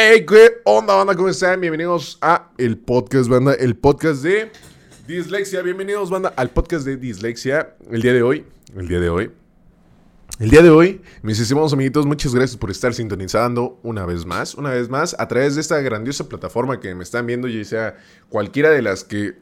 Hey, ¿qué onda, banda? ¿Cómo están? Bienvenidos a el podcast, banda. El podcast de Dislexia. Bienvenidos, banda, al podcast de Dislexia. El día de hoy, el día de hoy, el día de hoy, mis estimados amiguitos, muchas gracias por estar sintonizando una vez más, una vez más, a través de esta grandiosa plataforma que me están viendo, ya sea cualquiera de las que,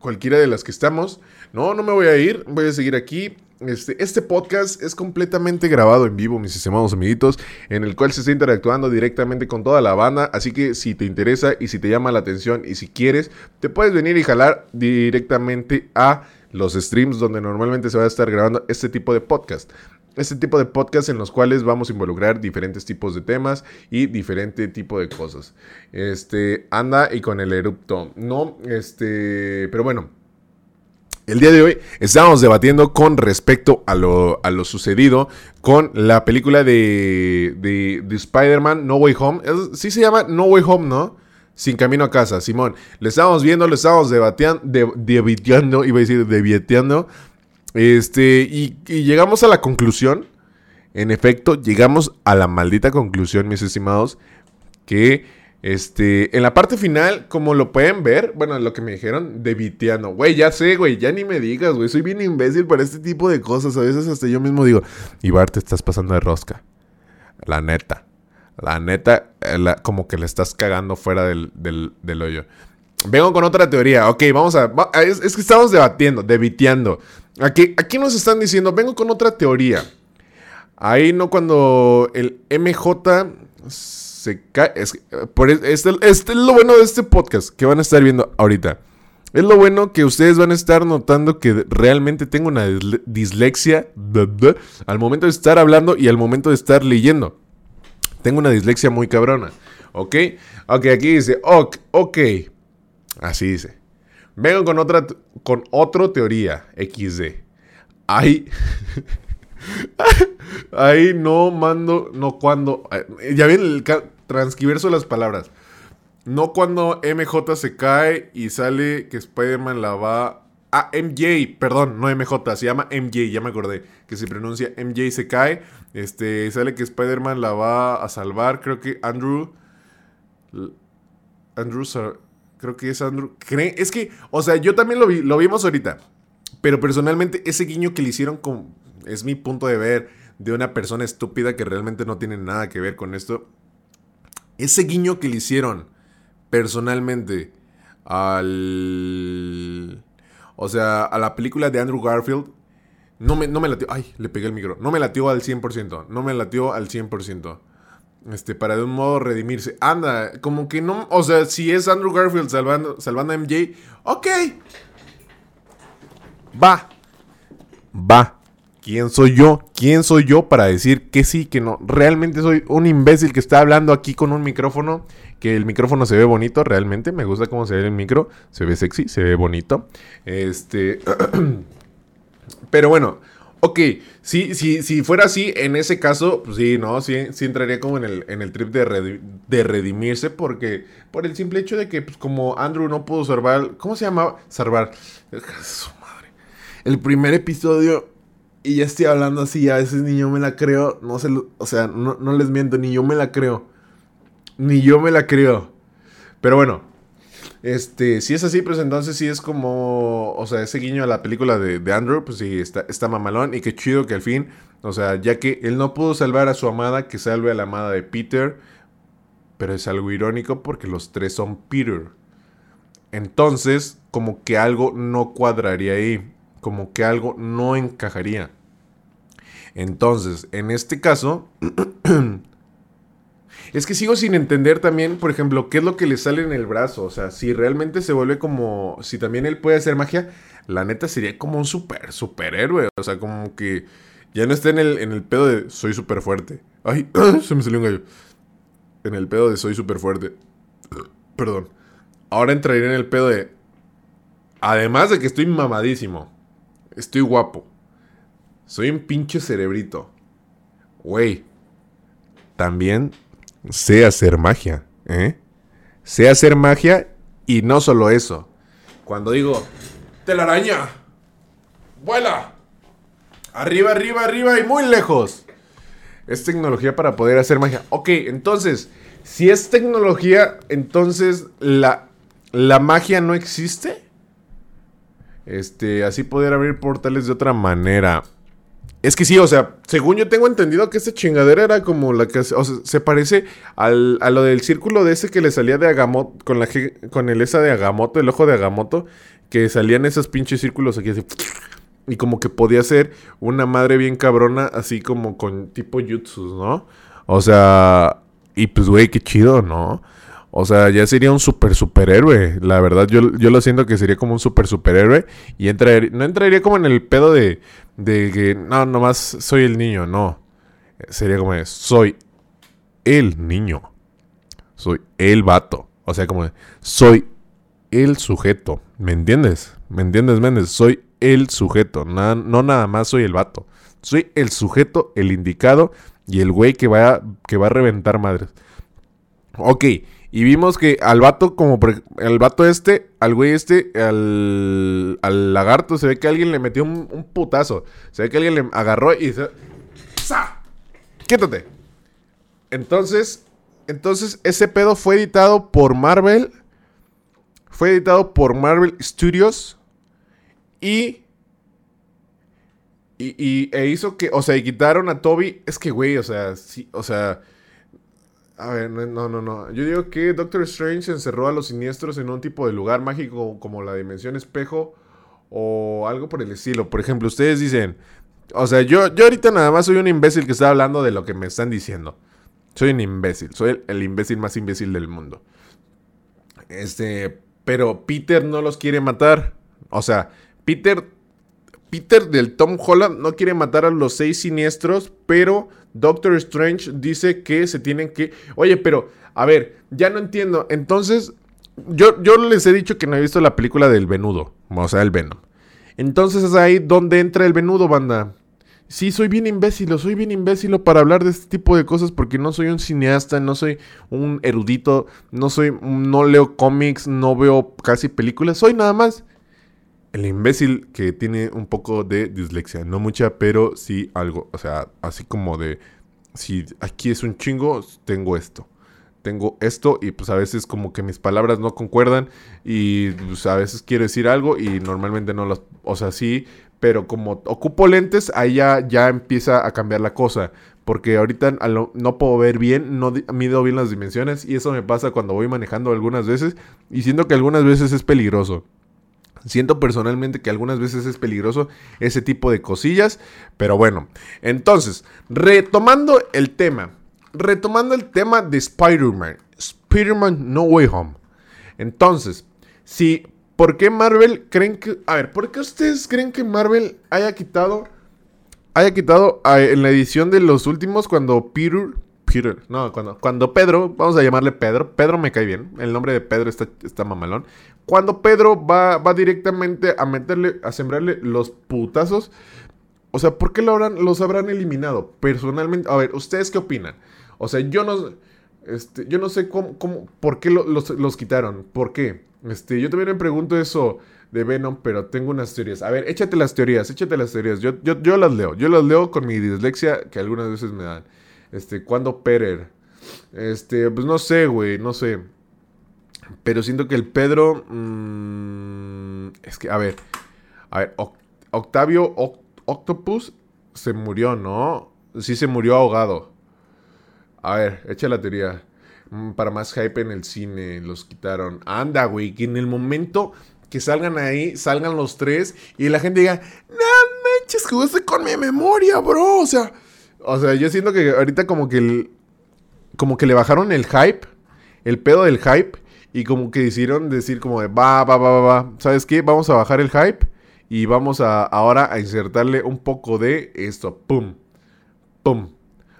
cualquiera de las que estamos. No, no me voy a ir, voy a seguir aquí. Este, este podcast es completamente grabado en vivo, mis estimados amiguitos, en el cual se está interactuando directamente con toda la banda. Así que si te interesa y si te llama la atención y si quieres, te puedes venir y jalar directamente a los streams donde normalmente se va a estar grabando este tipo de podcast. Este tipo de podcast en los cuales vamos a involucrar diferentes tipos de temas y diferente tipo de cosas. Este, anda y con el erupto. No, este, pero bueno. El día de hoy estamos debatiendo con respecto a lo, a lo sucedido con la película de, de, de Spider-Man No Way Home. Sí se llama No Way Home, ¿no? Sin camino a casa, Simón. Lo estábamos viendo, lo estábamos debatiendo, de, debiteando, iba a decir debieteando. Este, y, llegamos a la conclusión. En efecto, llegamos a la maldita conclusión, mis estimados, que este, en la parte final, como lo pueden ver, bueno, lo que me dijeron, debiteando. Güey, ya sé, güey, ya ni me digas, güey, soy bien imbécil para este tipo de cosas. A veces hasta yo mismo digo, Ibar, te estás pasando de rosca. La neta. La neta, eh, como que le estás cagando fuera del, del hoyo. Vengo con otra teoría. Ok, vamos a. es, que estamos debatiendo, debiteando. Aquí, aquí nos están diciendo, vengo con otra teoría. Ahí no cuando el MJ se cae. Es, por es- este, este es lo bueno de este podcast que van a estar viendo ahorita. Es lo bueno que ustedes van a estar notando que realmente tengo una disle- dislexia al momento de estar hablando y al momento de estar leyendo. Tengo una dislexia muy cabrona. ¿Ok? Ok, aquí dice, ok, ok. Así dice. Vengo con otra, con otra teoría, XD. Ahí, ahí no mando, no cuando. eh, Ya ven el transcriverso de las palabras. No cuando MJ se cae y sale que Spider-Man la va. Ah, MJ, perdón, no MJ, se llama MJ, ya me acordé. Que se pronuncia MJ se cae. Este, sale que Spider-Man la va a salvar. Creo que Andrew. Andrew, creo que es Andrew. ¿Cree? Es que, o sea, yo también lo, vi, lo vimos ahorita. Pero personalmente, ese guiño que le hicieron con. Es mi punto de ver de una persona estúpida que realmente no tiene nada que ver con esto. Ese guiño que le hicieron personalmente al. O sea, a la película de Andrew Garfield. No me, no me latió. Ay, le pegué el micro. No me latió al 100%. No me latió al 100%. Este, para de un modo redimirse. Anda, como que no. O sea, si es Andrew Garfield salvando, salvando a MJ. Ok. Va. Va. ¿Quién soy yo? ¿Quién soy yo para decir que sí, que no? Realmente soy un imbécil que está hablando aquí con un micrófono. Que el micrófono se ve bonito, realmente. Me gusta cómo se ve el micro. Se ve sexy, se ve bonito. Este. Pero bueno, ok, si, si, si fuera así, en ese caso, pues sí, ¿no? Sí, sí entraría como en el, en el trip de, redi- de redimirse, porque por el simple hecho de que, pues como Andrew no pudo salvar, ¿cómo se llamaba? Salvar. Su madre. El primer episodio, y ya estoy hablando así, a veces ni yo me la creo, no se lo- o sea, no, no les miento, ni yo me la creo. Ni yo me la creo. Pero bueno, este, si es así, pues entonces sí es como, o sea, ese guiño a la película de, Andrew, pues sí, está, está mamalón y qué chido que al fin, o sea, ya que él no pudo salvar a su amada, que salve a la amada de Peter, pero es algo irónico porque los tres son Peter. Entonces, como que algo no cuadraría ahí, como que algo no encajaría. Entonces, en este caso, es que sigo sin entender también, por ejemplo, qué es lo que le sale en el brazo. O sea, si realmente se vuelve como. Si también él puede hacer magia, la neta sería como un super, superhéroe. O sea, como que ya no está en el, en el pedo de soy súper fuerte. Ay, se me salió un gallo. En el pedo de soy súper fuerte. Perdón. Ahora entraría en el pedo de. Además de que estoy mamadísimo. Estoy guapo. Soy un pinche cerebrito. Güey. También sé hacer magia, ¿eh? Sé hacer magia y no solo eso. Cuando digo, telaraña, vuela, arriba, arriba, arriba y muy lejos. Es tecnología para poder hacer magia. Ok, entonces, si es tecnología, entonces la, la magia no existe. Este, así poder abrir portales de otra manera. Es que sí, o sea, según yo tengo entendido que esta chingadera era como la que, o sea, se parece al, a lo del círculo de ese que le salía de Agamotto, con la con el esa de Agamotto, el ojo de Agamotto, que salían esos pinches círculos aquí así. Y como que podía ser una madre bien cabrona, así como con tipo jutsus, ¿no? O sea, y pues, güey, qué chido, ¿no? O sea, ya sería un super superhéroe. La verdad, yo, yo lo siento que sería como un super superhéroe. Y entraría, no entraría como en el pedo de, de que, no, nomás soy el niño, no. Sería como, soy el niño. Soy el vato. O sea, como, soy el sujeto. ¿Me entiendes? ¿Me entiendes, Méndez? Soy el sujeto. no nada más soy el vato. Soy el sujeto, el indicado y el güey que va, que va a reventar madres. Ok. Y vimos que al vato, como el vato este, al güey este, al, al lagarto, se ve que alguien le metió un, putazo. Se ve que alguien le agarró y se. ¡Sa! ¡Quítate! Entonces, entonces, ese pedo fue editado por Marvel. Fue editado por Marvel Studios. Y. Y, y e hizo que. O sea, y quitaron a Toby. Es que, güey, o sea, sí, o sea a ver, no, no, no. Yo digo que Doctor Strange encerró a los siniestros en un tipo de lugar mágico como la dimensión espejo o algo por el estilo. Por ejemplo, ustedes dicen, o sea, yo, yo ahorita nada más soy un imbécil que está hablando de lo que me están diciendo. Soy un imbécil, soy el, el imbécil más imbécil del mundo. Este, pero Peter no los quiere matar. O sea, Peter Peter del Tom Holland no quiere matar a los seis siniestros, pero Doctor Strange dice que se tienen que... Oye, pero, a ver, ya no entiendo. Entonces, yo, yo les he dicho que no he visto la película del Venudo, o sea, el Venom. Entonces es ahí donde entra el Venudo, banda. Sí, soy bien imbécil, soy bien imbécil para hablar de este tipo de cosas porque no soy un cineasta, no soy un erudito, no soy, no leo cómics, no veo casi películas, soy nada más el imbécil que tiene un poco de dislexia. No mucha, pero sí algo. O sea, así como de, si aquí es un chingo, tengo esto. Tengo esto y pues a veces como que mis palabras no concuerdan y pues, a veces quiero decir algo y normalmente no las... O sea, sí, pero como ocupo lentes, ahí ya, ya empieza a cambiar la cosa. Porque ahorita no puedo ver bien, no mido bien las dimensiones y eso me pasa cuando voy manejando algunas veces y siento que algunas veces es peligroso. Siento personalmente que algunas veces es peligroso ese tipo de cosillas, pero bueno. Entonces, retomando el tema, retomando el tema de Spider-Man, Spider-Man No Way Home. Entonces, si, ¿por qué Marvel creen que, a ver, ¿por qué ustedes creen que Marvel haya quitado, haya quitado en la edición de los últimos cuando Peter, No, cuando, cuando Pedro, vamos a llamarle Pedro, Pedro me cae bien, el nombre de Pedro está, está mamalón. Cuando Pedro va, va directamente a meterle, a sembrarle los putazos, o sea, ¿por qué lo habrán, los habrán eliminado? Personalmente, a ver, ¿ustedes qué opinan? O sea, yo no, este, yo no sé cómo, cómo por qué los, los, quitaron, ¿por qué? Este, yo también me pregunto eso de Venom, pero tengo unas teorías. A ver, échate las teorías, échate las teorías. Yo, yo, yo las leo, yo las leo con mi dislexia que algunas veces me dan. Este, ¿cuándo Peter? Este, pues no sé, güey, no sé. Pero siento que el Pedro. Mm, es que, a ver. A ver, Octavio Octopus se murió, ¿no? Sí se murió ahogado. A ver, echa la teoría. Mm, para más hype en el cine, los quitaron. Anda, güey, que en el momento que salgan ahí, salgan los tres y la gente diga, no manches, jugaste con mi memoria, bro. O sea, o sea, yo siento que ahorita como que el, como que le bajaron el hype, el pedo del hype y como que decidieron decir como de, va, va, va, va, va, ¿sabes qué? Vamos a bajar el hype y vamos a ahora a insertarle un poco de esto, pum, pum.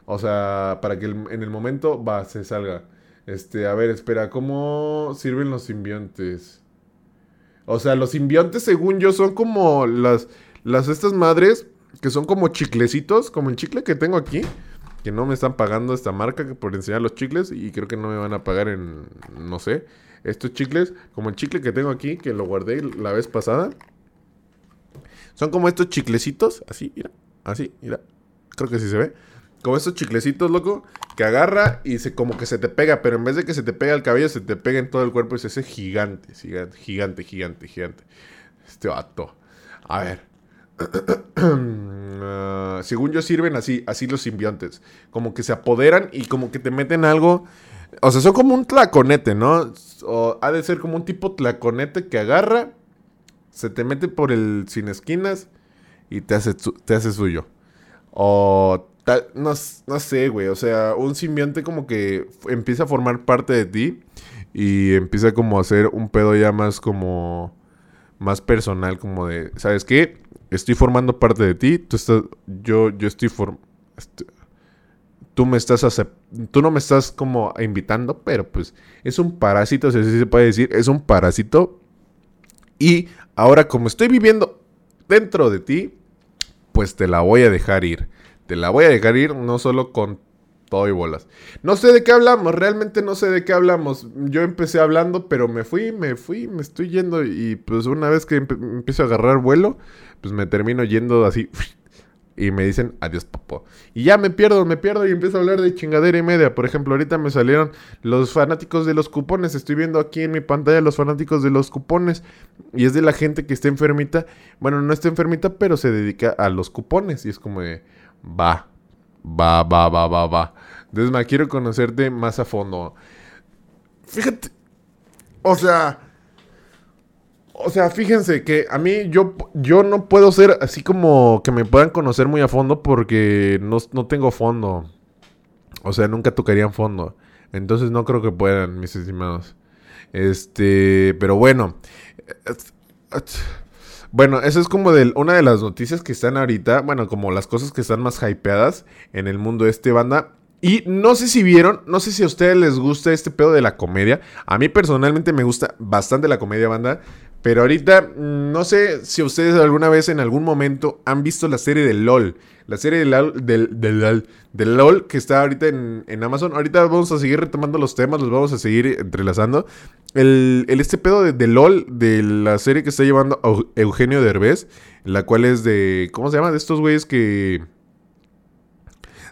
O sea, para que en el momento va, se salga. Este, a ver, espera, ¿cómo sirven los simbiontes? O sea, los simbiontes, según yo, son como las, las estas madres que son como chiclecitos, como el chicle que tengo aquí que no me están pagando esta marca por enseñar los chicles y creo que no me van a pagar en, no sé, estos chicles, como el chicle que tengo aquí, que lo guardé la vez pasada. Son como estos chiclecitos, así, mira, así, mira, creo que sí se ve. como estos chiclecitos, loco, que agarra y se como que se te pega, pero en vez de que se te pega el cabello, se te pega en todo el cuerpo y se hace gigante, gigante, gigante, gigante, gigante. Este vato. A ver. Ah, según yo sirven así, así los simbiontes. Como que se apoderan y como que te meten algo. O sea, son como un tlaconete, ¿no? O ha de ser como un tipo tlaconete que agarra, se te mete por el sin esquinas y te hace, te hace suyo. O tal, no, no sé, güey. O sea, un simbionte como que empieza a formar parte de ti y empieza como a hacer un pedo ya más como más personal, como de, ¿sabes qué? Estoy formando parte de ti, tú estás, yo, yo estoy formando, tú me estás tú no me estás como invitando, pero pues es un parásito, o sea, se puede decir, es un parásito. Y ahora como estoy viviendo dentro de ti, pues te la voy a dejar ir. Te la voy a dejar ir no solo con todo y bolas. No sé de qué hablamos, realmente no sé de qué hablamos. Yo empecé hablando, pero me fui, me fui, me estoy yendo y pues una vez que empiezo a agarrar vuelo, pues me termino yendo así y me dicen adiós papo. Y ya me pierdo, me pierdo y empiezo a hablar de chingadera y media. Por ejemplo, ahorita me salieron los fanáticos de los cupones. Estoy viendo aquí en mi pantalla los fanáticos de los cupones. Y es de la gente que está enfermita. Bueno, no está enfermita, pero se dedica a los cupones. Y es como de, va, Va, va, va, va, va. Desma, quiero conocerte más a fondo. Fíjate. O sea. O sea, fíjense que a mí yo, yo no puedo ser así como que me puedan conocer muy a fondo porque no, no tengo fondo. O sea, nunca tocarían fondo. Entonces no creo que puedan, mis estimados. Este, pero bueno. Bueno, eso es como de una de las noticias que están ahorita, bueno, como las cosas que están más hypeadas en el mundo este banda. Y no sé si vieron, no sé si a ustedes les gusta este pedo de la comedia. A mí personalmente me gusta bastante la comedia banda. Pero ahorita, mm, no sé si ustedes alguna vez en algún momento han visto la serie de LOL. La serie de LOL, de, LOL que está ahorita en, Amazon. Ahorita vamos a seguir retomando los temas, los vamos a seguir entrelazando. El, este pedo de, LOL, de la serie que está llevando Eugenio Derbez, la cual es de. ¿Cómo se llama? De estos güeyes que.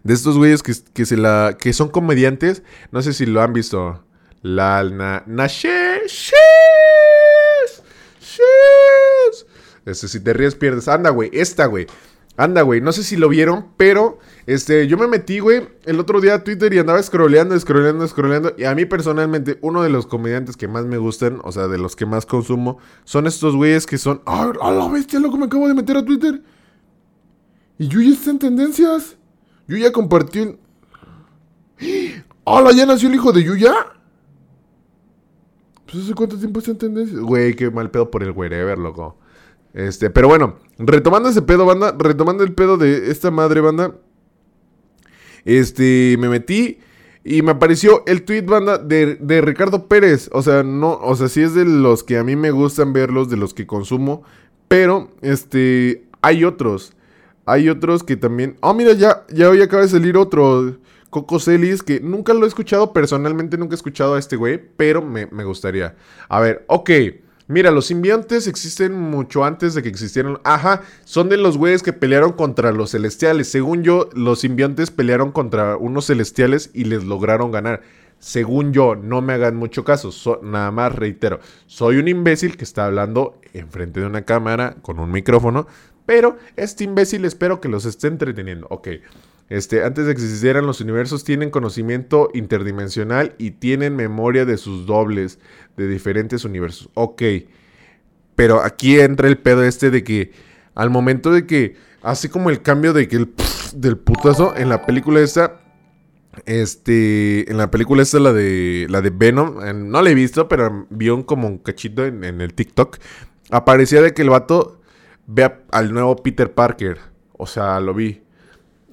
De estos güeyes que, que, son comediantes. No sé si lo han visto. La na, Nashe. Este, si te ríes, pierdes. Anda, güey. Esta, güey. Anda, güey, no sé si lo vieron, pero este, yo me metí, güey, el otro día a Twitter y andaba scrolleando, scrolleando, scrolleando. Y a mí personalmente, uno de los comediantes que más me gustan, o sea, de los que más consumo, son estos güeyes que son. ¡Ay, a la bestia, loco! Me acabo de meter a Twitter. Y Yuya está en tendencias. Yuya compartió. ¡Hola! ¿Ya nació el hijo de Yuya? Pues hace cuánto tiempo está en tendencias. Güey, qué mal pedo por el wherever, loco. Este, pero bueno, retomando ese pedo, banda, retomando el pedo de esta madre, banda. Este, me metí y me apareció el tweet, banda, de, de, Ricardo Pérez. O sea, no, o sea, sí es de los que a mí me gustan verlos, de los que consumo. Pero, este, hay otros. Hay otros que también. Oh, mira, ya, ya hoy acaba de salir otro. Coco Celis, que nunca lo he escuchado, personalmente nunca he escuchado a este güey, pero me, me gustaría. A ver, ok. Mira, los simbiontes existen mucho antes de que existieran. Ajá, son de los güeyes que pelearon contra los celestiales. Según yo, los simbiontes pelearon contra unos celestiales y les lograron ganar. Según yo, no me hagan mucho caso. nada más reitero, soy un imbécil que está hablando enfrente de una cámara con un micrófono. Pero este imbécil espero que los esté entreteniendo. Ok. Este, antes de que existieran los universos, tienen conocimiento interdimensional y tienen memoria de sus dobles de diferentes universos. Ok. Pero aquí entra el pedo este de que al momento de que hace como el cambio de que el del putazo en la película esta este, en la película esta, la de, la de Venom, no la he visto, pero vi como un cachito en, en, el TikTok. Aparecía de que el vato ve al nuevo Peter Parker. O sea, lo vi.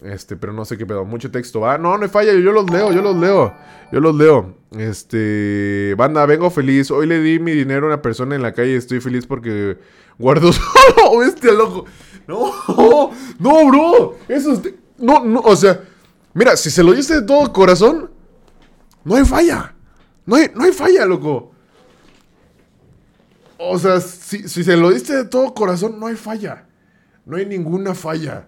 Este, pero no sé qué pedo. Mucho texto. Va. No, no falla. Yo los leo, yo los leo. Yo los leo. Este. Banda, vengo feliz. Hoy le di mi dinero a una persona en la calle. Estoy feliz porque guardo solo. este loco. No, no, bro. Eso es. No, no, o sea. Mira, si se lo diste de todo corazón, no hay falla. No hay, no hay falla, loco. O sea, si, si se lo diste de todo corazón, no hay falla. No hay ninguna falla.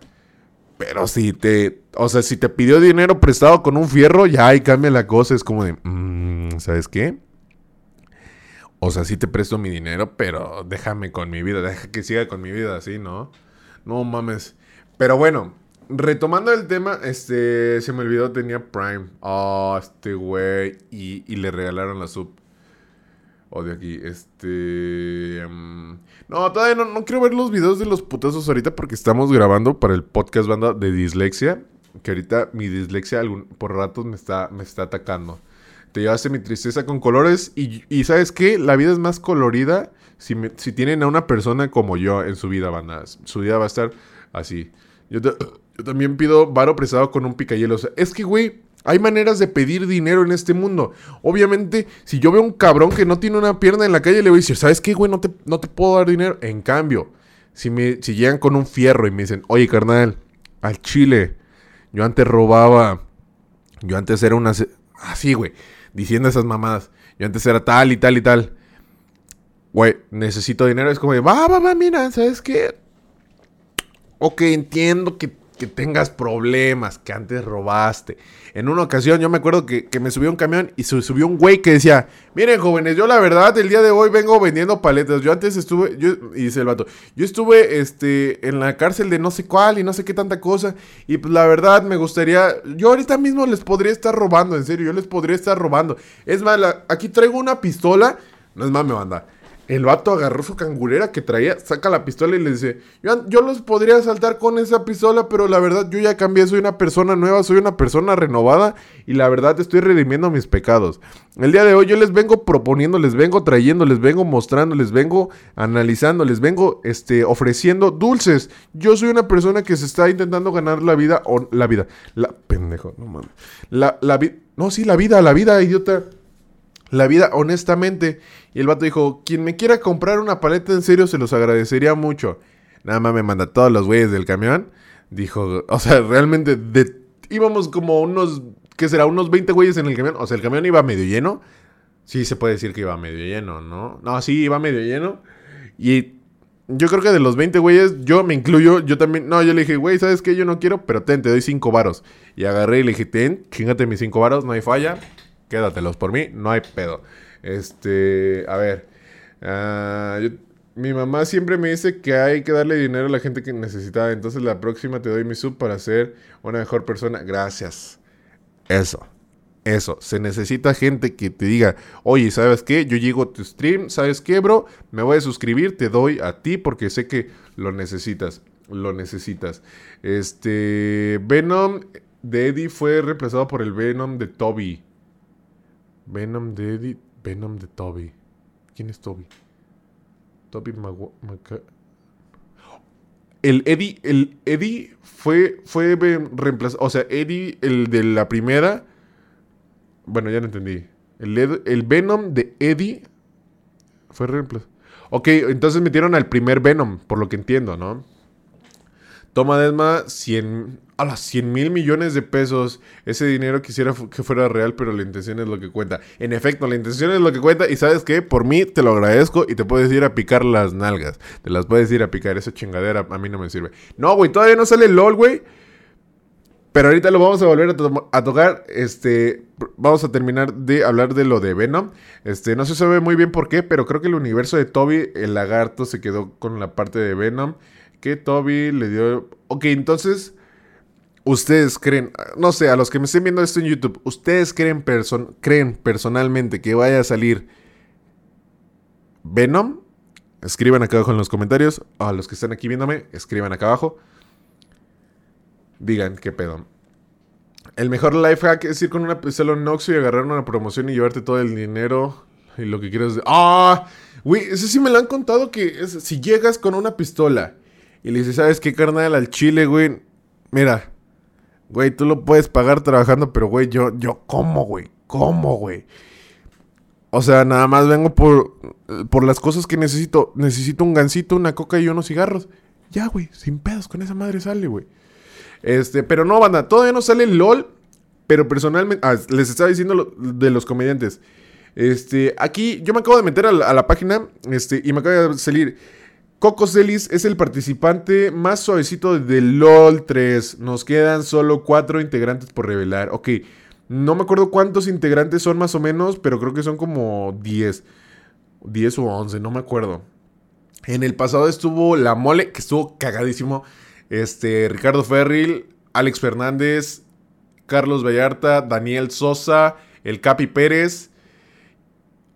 Pero si te. O sea, si te pidió dinero prestado con un fierro, ya ahí cambia la cosa. Es como de, mm, ¿sabes qué? O sea, sí te presto mi dinero, pero déjame con mi vida, deja que siga con mi vida así, ¿no? No mames. Pero bueno, retomando el tema, este, se me olvidó, tenía Prime. Oh, este güey. Y, y le regalaron la sub. Odio aquí, este... em, no, todavía no, no quiero ver los videos de los putazos ahorita porque estamos grabando para el podcast banda de dislexia. Que ahorita mi dislexia algún, por ratos me está, me está atacando. Te llevaste mi tristeza con colores y, y ¿sabes qué? La vida es más colorida si, me- si tienen a una persona como yo en su vida, banda. Su vida va a estar así. Yo, yo también pido varo prestado con un picayelo. O sea, es que, güey, hay maneras de pedir dinero en este mundo. Obviamente, si yo veo un cabrón que no tiene una pierna en la calle, le voy a decir, ¿sabes qué, güey? No te, no te puedo dar dinero. En cambio, si, me, si llegan con un fierro y me dicen, oye, carnal, al chile, yo antes robaba, yo antes era una... Así, güey, diciendo esas mamadas. Yo antes era tal y tal y tal. Güey, necesito dinero. Es como de, va, va, va, mira, ¿sabes qué? Ok, entiendo que, que tengas problemas, que antes robaste. En una ocasión yo me acuerdo que, que me subió un camión y se subió un güey que decía, miren jóvenes, yo la verdad el día de hoy vengo vendiendo paletas. Yo antes estuve, yo, y dice el vato, yo estuve este, en la cárcel de no sé cuál y no sé qué tanta cosa. Y pues la verdad me gustaría, yo ahorita mismo les podría estar robando, en serio, yo les podría estar robando. Es más, aquí traigo una pistola, no es más, me manda. El vato agarró su cangurera que traía, saca la pistola y le dice, yo, yo los podría asaltar con esa pistola, pero la verdad yo ya cambié, soy una persona nueva, soy una persona renovada y la verdad estoy redimiendo mis pecados. El día de hoy yo les vengo proponiendo, les vengo trayendo, les vengo mostrando, les vengo analizando, les vengo este, ofreciendo dulces. Yo soy una persona que se está intentando ganar la vida, o la vida, la pendejo, no mames. La, la vida, no, sí, la vida, la vida, idiota la vida honestamente. Y el vato dijo, quien me quiera comprar una paleta en serio se los agradecería mucho. Nada más me manda todos los güeyes del camión. Dijo, o sea, realmente íbamos como unos, ¿qué será? Unos 20 güeyes en el camión. O sea, el camión iba medio lleno. Sí, se puede decir que iba medio lleno, ¿no? No, sí, iba medio lleno. Y yo creo que de los 20 güeyes, yo me incluyo, yo también, no, yo le dije, güey, ¿sabes qué? Yo no quiero, pero ten, te doy 5 varos. Y agarré y le dije, ten, chingate mis 5 varos, no hay falla, quédatelos por mí, no hay pedo. Este, a ver, ah, mi mamá siempre me dice que hay que darle dinero a la gente que necesita, entonces la próxima te doy mi sub para ser una mejor persona. Gracias. Eso. Eso, se necesita gente que te diga, oye, ¿sabes qué? Yo llego a tu stream, ¿sabes qué, bro? Me voy a suscribir, te doy a ti porque sé que lo necesitas, lo necesitas. Este, Venom de Eddie fue reemplazado por el Venom de Toby. Venom de Eddie, Venom de Toby. ¿Quién es Toby? Toby Magu- El Eddie, el Eddie fue, fue reemplazado, o sea, Eddie, el de la primera, bueno, ya no entendí. El, el Venom de Eddie fue reemplazado. Ok, entonces metieron al primer Venom, por lo que entiendo, ¿no? Toma Desma 100, a las 100 mil millones de pesos. Ese dinero quisiera que fuera real, pero la intención es lo que cuenta. En efecto, la intención es lo que cuenta. Y sabes qué, por mí te lo agradezco y te puedes ir a picar las nalgas. Te las puedes ir a picar. Esa chingadera a mí no me sirve. No, güey, todavía no sale LOL, güey. Pero ahorita lo vamos a volver a, a tocar. Este, vamos a terminar de hablar de lo de Venom. Este, no se sabe muy bien por qué, pero creo que el universo de Toby, el lagarto, se quedó con la parte de Venom. Que Toby le dio. Ok, entonces. Ustedes creen, no sé, a los que me estén viendo esto en YouTube, ¿ustedes creen, creen personalmente que vaya a salir Venom? Escriban acá abajo en los comentarios. A los que están aquí viéndome, escriban acá abajo. Digan qué pedo. El mejor life hack es ir con una pistola en y agarrar una promoción y llevarte todo el dinero y lo que quieras. ¡Ah! Güey, eso sí me lo han contado que si llegas con una pistola y le dices, ¿sabes qué, carnal? Al chile, güey. Mira, güey, tú lo puedes pagar trabajando, pero, güey, yo, yo, ¿cómo, güey? ¿Cómo, güey? O sea, nada más vengo por, por las cosas que necesito. Necesito un gancito, una coca y unos cigarros. Ya, güey, sin pedos, con esa madre sale, güey. Este, pero no, banda, todavía no sale LOL. Pero personalmente, ah, les estaba diciendo lo- de los comediantes. Este, aquí yo me acabo de meter a la, a la página este, y me acaba de salir. Coco Celis es el participante más suavecito de LOL 3. Nos quedan solo cuatro integrantes por revelar. Ok, no me acuerdo cuántos integrantes son más o menos, pero creo que son como 10. 10 o 11, no me acuerdo. En el pasado estuvo La Mole, que estuvo cagadísimo. Este, Ricardo Ferril, Alex Fernández, Carlos Vallarta, Daniel Sosa, el Capi Pérez.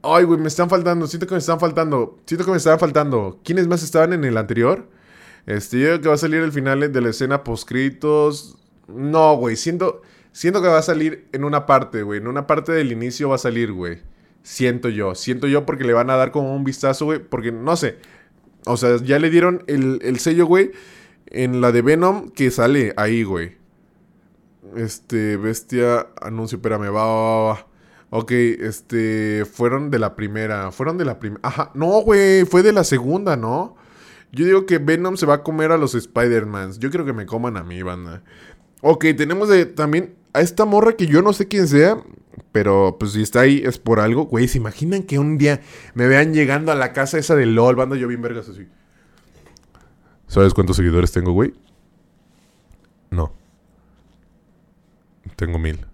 Ay, güey, me están faltando. Siento que me están faltando. Siento que me están faltando. ¿Quiénes más estaban en el anterior? Este, yo creo que va a salir el final de la escena poscritos. No, güey. Siento, siento que va a salir en una parte, güey. En una parte del inicio va a salir, güey. Siento yo. Siento yo porque le van a dar como un vistazo, güey. Porque no sé. O sea, ya le dieron el, el sello, güey. En la de Venom que sale ahí, güey. Este, bestia, anuncio, espérame, va, va, va. Ok, este, fueron de la primera, fueron de la primera. Ajá, no, güey, fue de la segunda, ¿no? Yo digo que Venom se va a comer a los Spider-Mans. Yo creo que me coman a mí, banda. Ok, tenemos de, también a esta morra que yo no sé quién sea, pero pues si está ahí es por algo. Güey, ¿se imaginan que un día me vean llegando a la casa esa de LOL, banda? Yo bien vergas así. ¿Sabes cuántos seguidores tengo, güey? No. Tengo mil.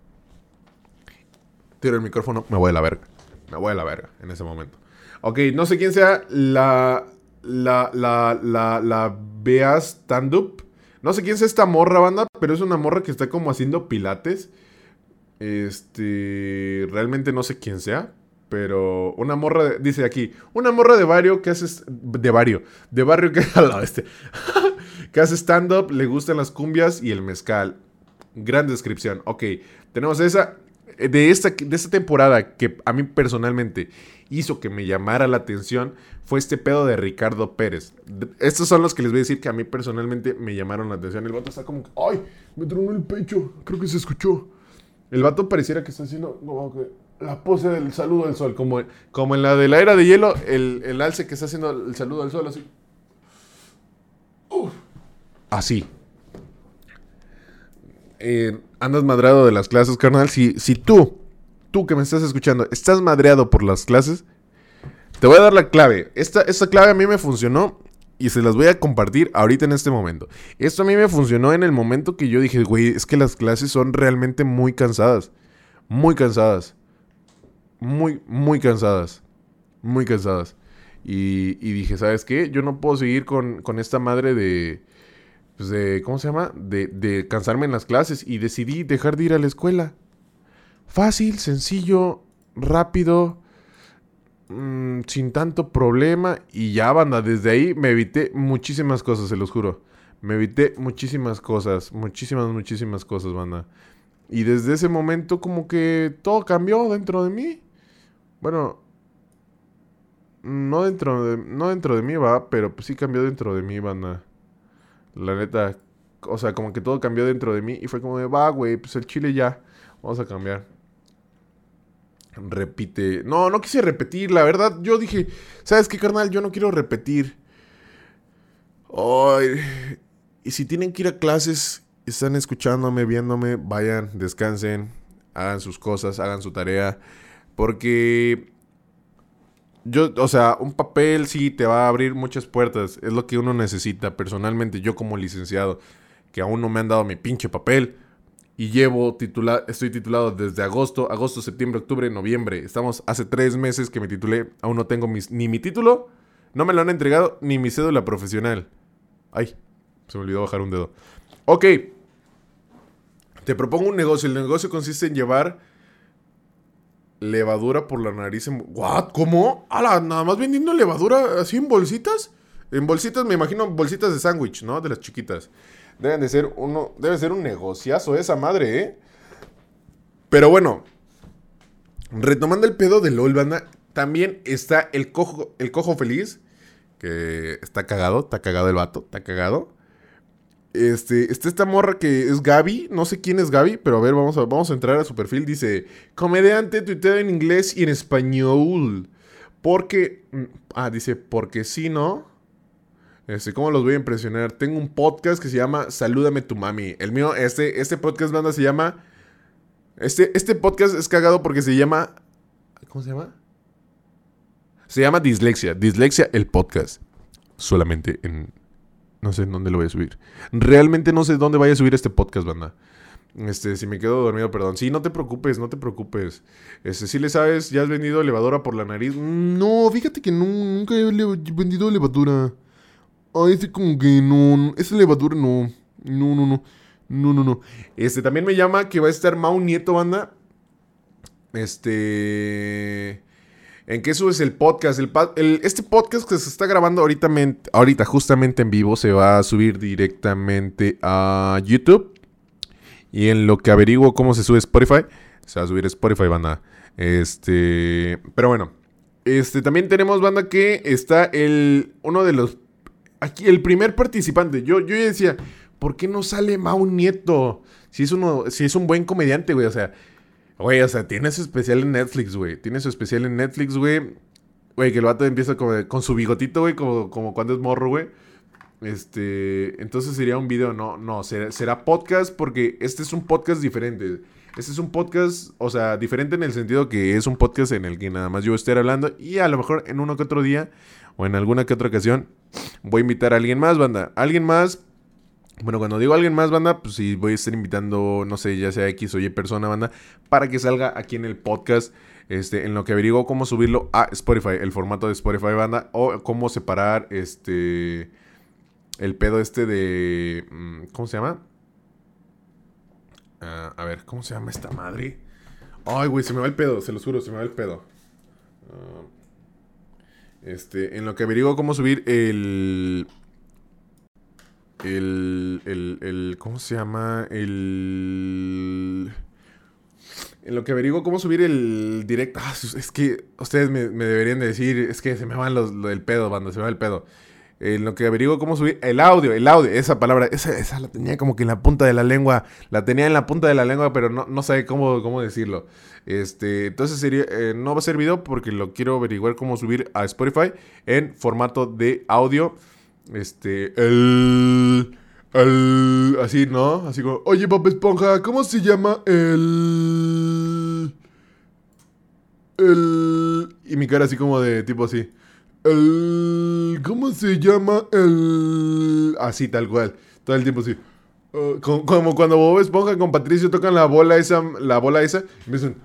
Tiro el micrófono, me voy a la verga. Me voy a la verga en ese momento. Ok, no sé quién sea la. La. La. La. La. Bea Stand-Up. No sé quién sea esta morra, banda, pero es una morra que está como haciendo pilates. Este. Realmente no sé quién sea. Pero una morra, dice aquí, una morra de barrio que hace, de barrio, de barrio que, a la bestia. que hace stand-up, le gustan las cumbias y el mezcal. Gran descripción. Ok, tenemos esa. De esta, de esta temporada que a mí personalmente hizo que me llamara la atención fue este pedo de Ricardo Pérez. Estos son los que les voy a decir que a mí personalmente me llamaron la atención. El vato está como que, ¡ay! Me tronó el pecho. Creo que se escuchó. El vato pareciera que está haciendo como que la pose del saludo del sol. Como, como en la de la era de hielo, el, el alce que está haciendo el saludo al sol así. Uf. Así. Eh, andas madrado de las clases, carnal. Si, si tú, tú que me estás escuchando, estás madreado por las clases, te voy a dar la clave. Esta, esta clave a mí me funcionó y se las voy a compartir ahorita en este momento. Esto a mí me funcionó en el momento que yo dije, güey, es que las clases son realmente muy cansadas. Muy cansadas. Muy, muy cansadas. Muy cansadas. Y, y dije, ¿sabes qué? Yo no puedo seguir con, con esta madre de, pues de, ¿cómo se llama? De, de cansarme en las clases y decidí dejar de ir a la escuela. Fácil, sencillo, rápido, mm, sin tanto problema y ya, banda, desde ahí me evité muchísimas cosas, se los juro. Me evité muchísimas cosas, muchísimas, muchísimas cosas, banda. Y desde ese momento como que todo cambió dentro de mí. Bueno, no dentro de, no dentro de mí, va, pero pues sí cambió dentro de mí, banda. La neta, o sea, como que todo cambió dentro de mí y fue como de, va, güey, pues el chile ya, vamos a cambiar. Repite. No, no quise repetir, la verdad, yo dije, ¿sabes qué, carnal? Yo no quiero repetir. Ay, y si tienen que ir a clases, están escuchándome, viéndome, vayan, descansen, hagan sus cosas, hagan su tarea, porque yo, o sea, un papel sí te va a abrir muchas puertas. Es lo que uno necesita. Personalmente, yo como licenciado, que aún no me han dado mi pinche papel. Y llevo titulado, estoy titulado desde agosto, agosto, septiembre, octubre, noviembre. Estamos hace tres meses que me titulé. Aún no tengo mis, ni mi título, no me lo han entregado, ni mi cédula profesional. Ay, se me olvidó bajar un dedo. Ok. Te propongo un negocio. El negocio consiste en llevar levadura por la nariz en... ¿What? ¿Cómo? Ala, nada más vendiendo levadura así en bolsitas. En bolsitas, me imagino bolsitas de sándwich, ¿no? De las chiquitas. Deben de ser uno... Debe ser un negociazo esa madre, ¿eh? Pero bueno. Retomando el pedo de LOL, banda. También está el cojo, el cojo feliz. Que está cagado, está cagado el vato, está cagado. Este, está esta morra que es Gaby, no sé quién es Gaby, pero a ver, vamos a, vamos a entrar a su perfil. Dice, comediante, tuiteo en inglés y en español. Porque, mm, ah, dice, porque si no, este, ¿cómo los voy a impresionar? Tengo un podcast que se llama Salúdame tu mami. El mío, este, este podcast, banda, se llama, este, este podcast es cagado porque se llama, ¿cómo se llama? Se llama Dislexia, Dislexia el podcast. solamente en... No sé en dónde lo voy a subir. Realmente no sé dónde vaya a subir este podcast, banda. Este, si me quedo dormido, perdón. Sí, no te preocupes, no te preocupes. Este, si le sabes, ¿ya has vendido levadura por la nariz? No, fíjate que nunca he vendido levadura. Ay, ese como que no, esa levadura no. No, no, no. No, no, no. Este, también me llama que va a estar Mau Nieto, banda. Este... ¿En qué subes el podcast? El, este podcast que se está grabando ahorita, ahorita justamente en vivo se va a subir directamente a YouTube. Y en lo que averiguo cómo se sube Spotify, se va a subir Spotify, banda. Este, pero bueno, este también tenemos banda que está el uno de los aquí el primer participante. Yo yo decía, ¿por qué no sale Mau Nieto? Si es uno si es un buen comediante, güey, o sea, Güey, o sea, tiene su especial en Netflix, güey. Tiene su especial en Netflix, güey. Güey, que el vato empieza con su bigotito, güey, como, como cuando es morro, güey. Este, entonces sería un video, no, no, será, podcast porque este es un podcast diferente. Este es un podcast, o sea, diferente en el sentido que es un podcast en el que nada más yo esté hablando y a lo mejor en uno que otro día o en alguna que otra ocasión voy a invitar a alguien más, banda. Alguien más bueno, cuando digo alguien más, banda, pues sí voy a estar invitando, no sé, ya sea X o Y persona, banda, para que salga aquí en el podcast, este, en lo que averiguo cómo subirlo a Spotify, el formato de Spotify, banda, o cómo separar, este, el pedo este de, mm, ¿cómo se llama? Ah, a ver, ¿cómo se llama esta madre? Ay, güey, se me va el pedo, se lo juro, se me va el pedo. Ah, este, en lo que averiguo cómo subir el el, el, el, ¿cómo se llama? El... En lo que averiguo cómo subir el directo. Ah, es que ustedes me, deberían de decir, es que se me van los, pedo, banda, se me va el pedo. En lo que averiguo cómo subir el audio, el audio, esa palabra, esa, esa la tenía como que en la punta de la lengua, la tenía en la punta de la lengua, pero no, no sabía cómo, cómo decirlo. Este, entonces sería, eh, no va a ser video porque lo quiero averiguar cómo subir a Spotify en formato de audio. Este, el. El. Así, ¿no? Así como, oye, Bob Esponja, ¿cómo se llama el. El. Y mi cara así como de tipo así. El. ¿Cómo se llama el. Así, tal cual. Todo el tiempo así. Uh, como, cuando Bob Esponja con Patricio tocan la bola esa, la bola esa, y me dicen,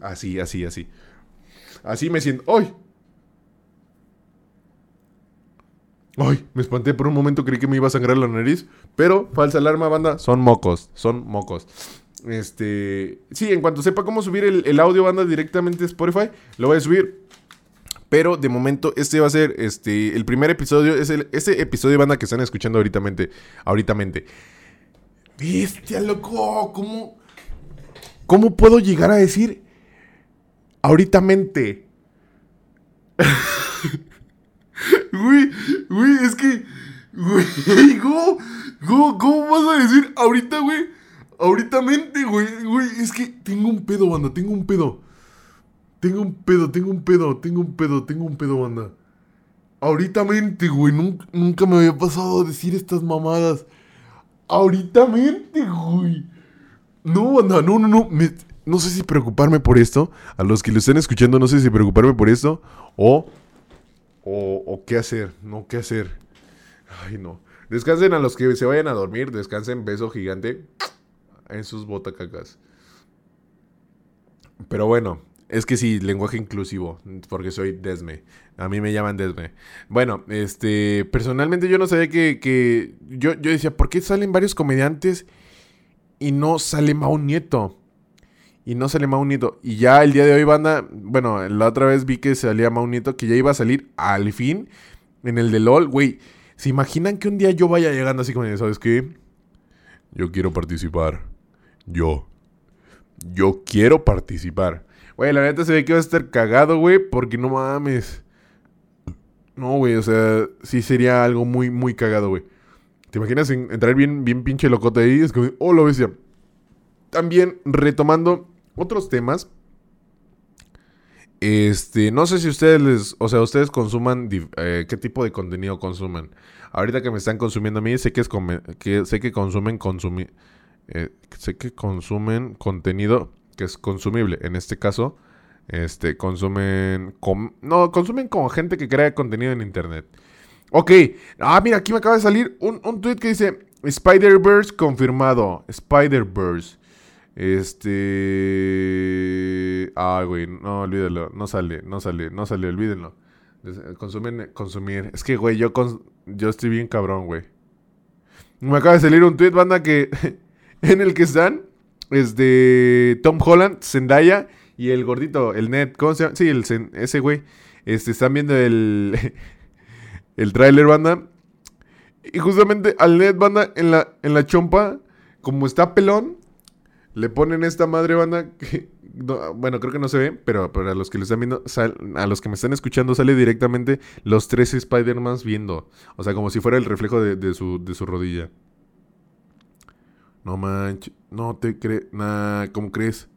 así, así, así. Así me siento, ¡ay! Ay, me espanté por un momento, creí que me iba a sangrar la nariz. Pero, falsa alarma, banda, son mocos, son mocos. Este, sí, en cuanto sepa cómo subir el, audio, banda, directamente a Spotify, lo voy a subir. Pero de momento, este va a ser este, el primer episodio. Es el, ese episodio, banda, que están escuchando ahorita. Ahorita. Bestia, loco. ¿Cómo, ¿Cómo puedo llegar a decir ahorita? Güey, güey, es que. Güey, ¿cómo, cómo, vas a decir ahorita, güey? Ahorita mente, güey, güey. Es que tengo un pedo, banda, tengo un pedo. Tengo un pedo, tengo un pedo, tengo un pedo, tengo un pedo, banda. Ahorita mente, güey. Nunca, nunca me había pasado a decir estas mamadas. Ahorita mente, güey. No, banda, no, no, no. no sé si preocuparme por esto. A los que lo estén escuchando, no sé si preocuparme por esto. O o, qué hacer, no qué hacer. Ay, no. Descansen a los que se vayan a dormir, descansen, beso gigante en sus botacacas. Pero bueno, es que sí, lenguaje inclusivo, porque soy Desme. A mí me llaman Desme. Bueno, este, personalmente yo no sabía que, que yo, yo decía, ¿por qué salen varios comediantes y no sale Mau Nieto? Y no sale Maunito. Y ya el día de hoy, banda, bueno, la otra vez vi que salía Maunito, que ya iba a salir al fin en el de LOL. Güey, ¿se imaginan que un día yo vaya llegando así como, ¿sabes qué? Yo quiero participar. Yo. Yo quiero participar. Güey, la neta se ve que va a estar cagado, güey, porque no mames. No, güey, o sea, sí sería algo muy, muy cagado, güey. ¿Te imaginas entrar bien, bien pinche locote ahí? Es como, oh, lo bestia. También retomando otros temas. Este, no sé si ustedes les, o sea, ustedes consuman, eh, qué tipo de contenido consuman. Ahorita que me están consumiendo a mí, sé que es que sé que consumen consumir, eh, sé que consumen contenido que es consumible. En este caso, Este, consumen. no, consumen como gente que crea contenido en internet. Ok. Ah, mira, aquí me acaba de salir un, un tweet que dice: Spider-Verse confirmado. Spider-Verse. Este. Ah, güey, no, olvídalo. No sale, no sale, no sale, olvídenlo. Consumen, consumir. Es que, güey, yo, yo estoy bien cabrón, güey. Me acaba de salir un tweet, banda, que en el que están este Tom Holland, Zendaya y el gordito, el Ned, ¿cómo se llama? Sí, el, ese güey. Este, están viendo el, el tráiler, banda. Y justamente al Ned, banda, en la, en la chompa, como está pelón, le ponen esta madre, banda, que, bueno, creo que no se ve, pero para los que lo están viendo, a los que me están escuchando, sale directamente los tres Spider-Man viendo. O sea, como si fuera el reflejo de, su, de su rodilla. No manches, no te crees, nah, ¿cómo crees?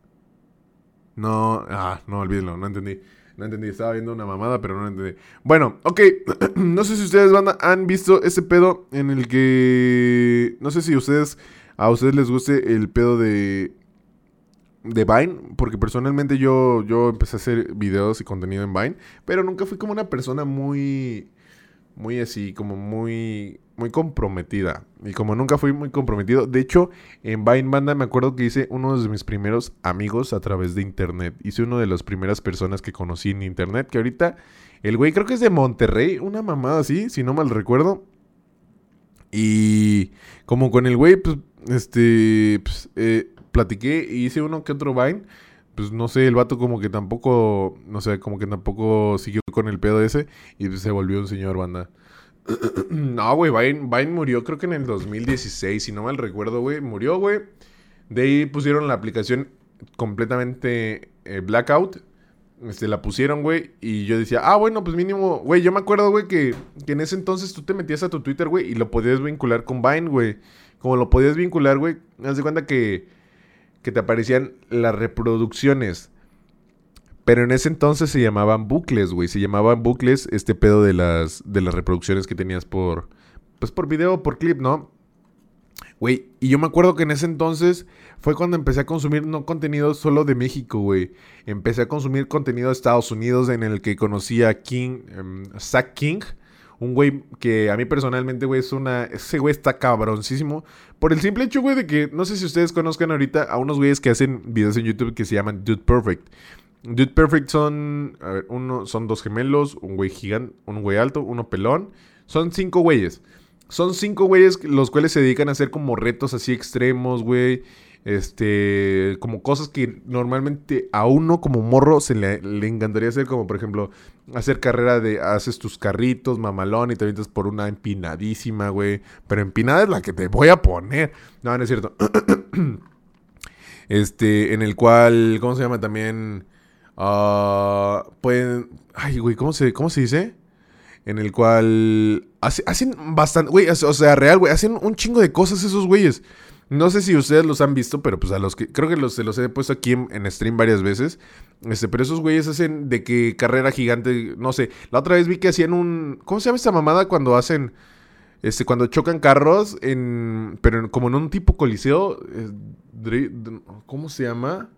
No, ah, no, olvídenlo, no entendí. No entendí, estaba viendo una mamada, pero no entendí. Bueno, ok, no sé si ustedes han visto ese pedo en el que... No sé si ustedes, a ustedes les guste el pedo de de Vine, porque personalmente yo, yo empecé a hacer videos y contenido en Vine, pero nunca fui como una persona muy, muy así, como muy, muy comprometida. Y como nunca fui muy comprometido, de hecho, en Vine Banda me acuerdo que hice uno de mis primeros amigos a través de internet. Hice una de las primeras personas que conocí en internet, que ahorita el güey creo que es de Monterrey, una mamada así, si no mal recuerdo. Y como con el güey, pues, este, pues, eh, platiqué y hice uno que otro Vine. Pues no sé, el vato como que tampoco, no sé, como que tampoco siguió con el pedo ese y se volvió un señor banda. no, güey, Vine, murió creo que en el 2016, si no mal recuerdo, güey. Murió, güey. De ahí pusieron la aplicación completamente eh, blackout. Este, la pusieron, güey. Y yo decía, ah, bueno, pues mínimo, güey. Yo me acuerdo, güey, que, que en ese entonces tú te metías a tu Twitter, güey, y lo podías vincular con Vine, güey. Como lo podías vincular, güey, haz de cuenta que que te aparecían las reproducciones. Pero en ese entonces se llamaban bucles, güey. Se llamaban bucles este pedo de las, de las reproducciones que tenías por, pues por video por clip, ¿no? Güey, y yo me acuerdo que en ese entonces fue cuando empecé a consumir no contenido solo de México, güey. Empecé a consumir contenido de Estados Unidos en el que conocí a King, um, King un güey que a mí personalmente, güey, es una... Ese güey está cabroncísimo. Por el simple hecho, güey, de que no sé si ustedes conozcan ahorita a unos güeyes que hacen videos en YouTube que se llaman Dude Perfect. Dude Perfect son... A ver, uno, son dos gemelos, un güey gigante, un güey alto, uno pelón. Son cinco güeyes. Son cinco güeyes los cuales se dedican a hacer como retos así extremos, güey. Este, como cosas que normalmente a uno como morro se le, encantaría hacer, como por ejemplo, hacer carrera de, haces tus carritos, mamalón, y te avientas por una empinadísima, güey. Pero empinada es la que te voy a poner. No, no es cierto. este, en el cual, ¿cómo se llama también? Uh, pueden, ay, güey, ¿cómo se, ¿cómo se dice? En el cual hacen bastante, güey, o sea, real, güey, hacen un chingo de cosas esos güeyes. No sé si ustedes los han visto, pero pues a los que. Creo que los, se los he puesto aquí en, stream varias veces. Este, pero esos güeyes hacen de que carrera gigante. No sé. La otra vez vi que hacían un. ¿Cómo se llama esta mamada cuando hacen. Este, cuando chocan carros en. Pero como en un tipo coliseo. ¿Cómo se llama?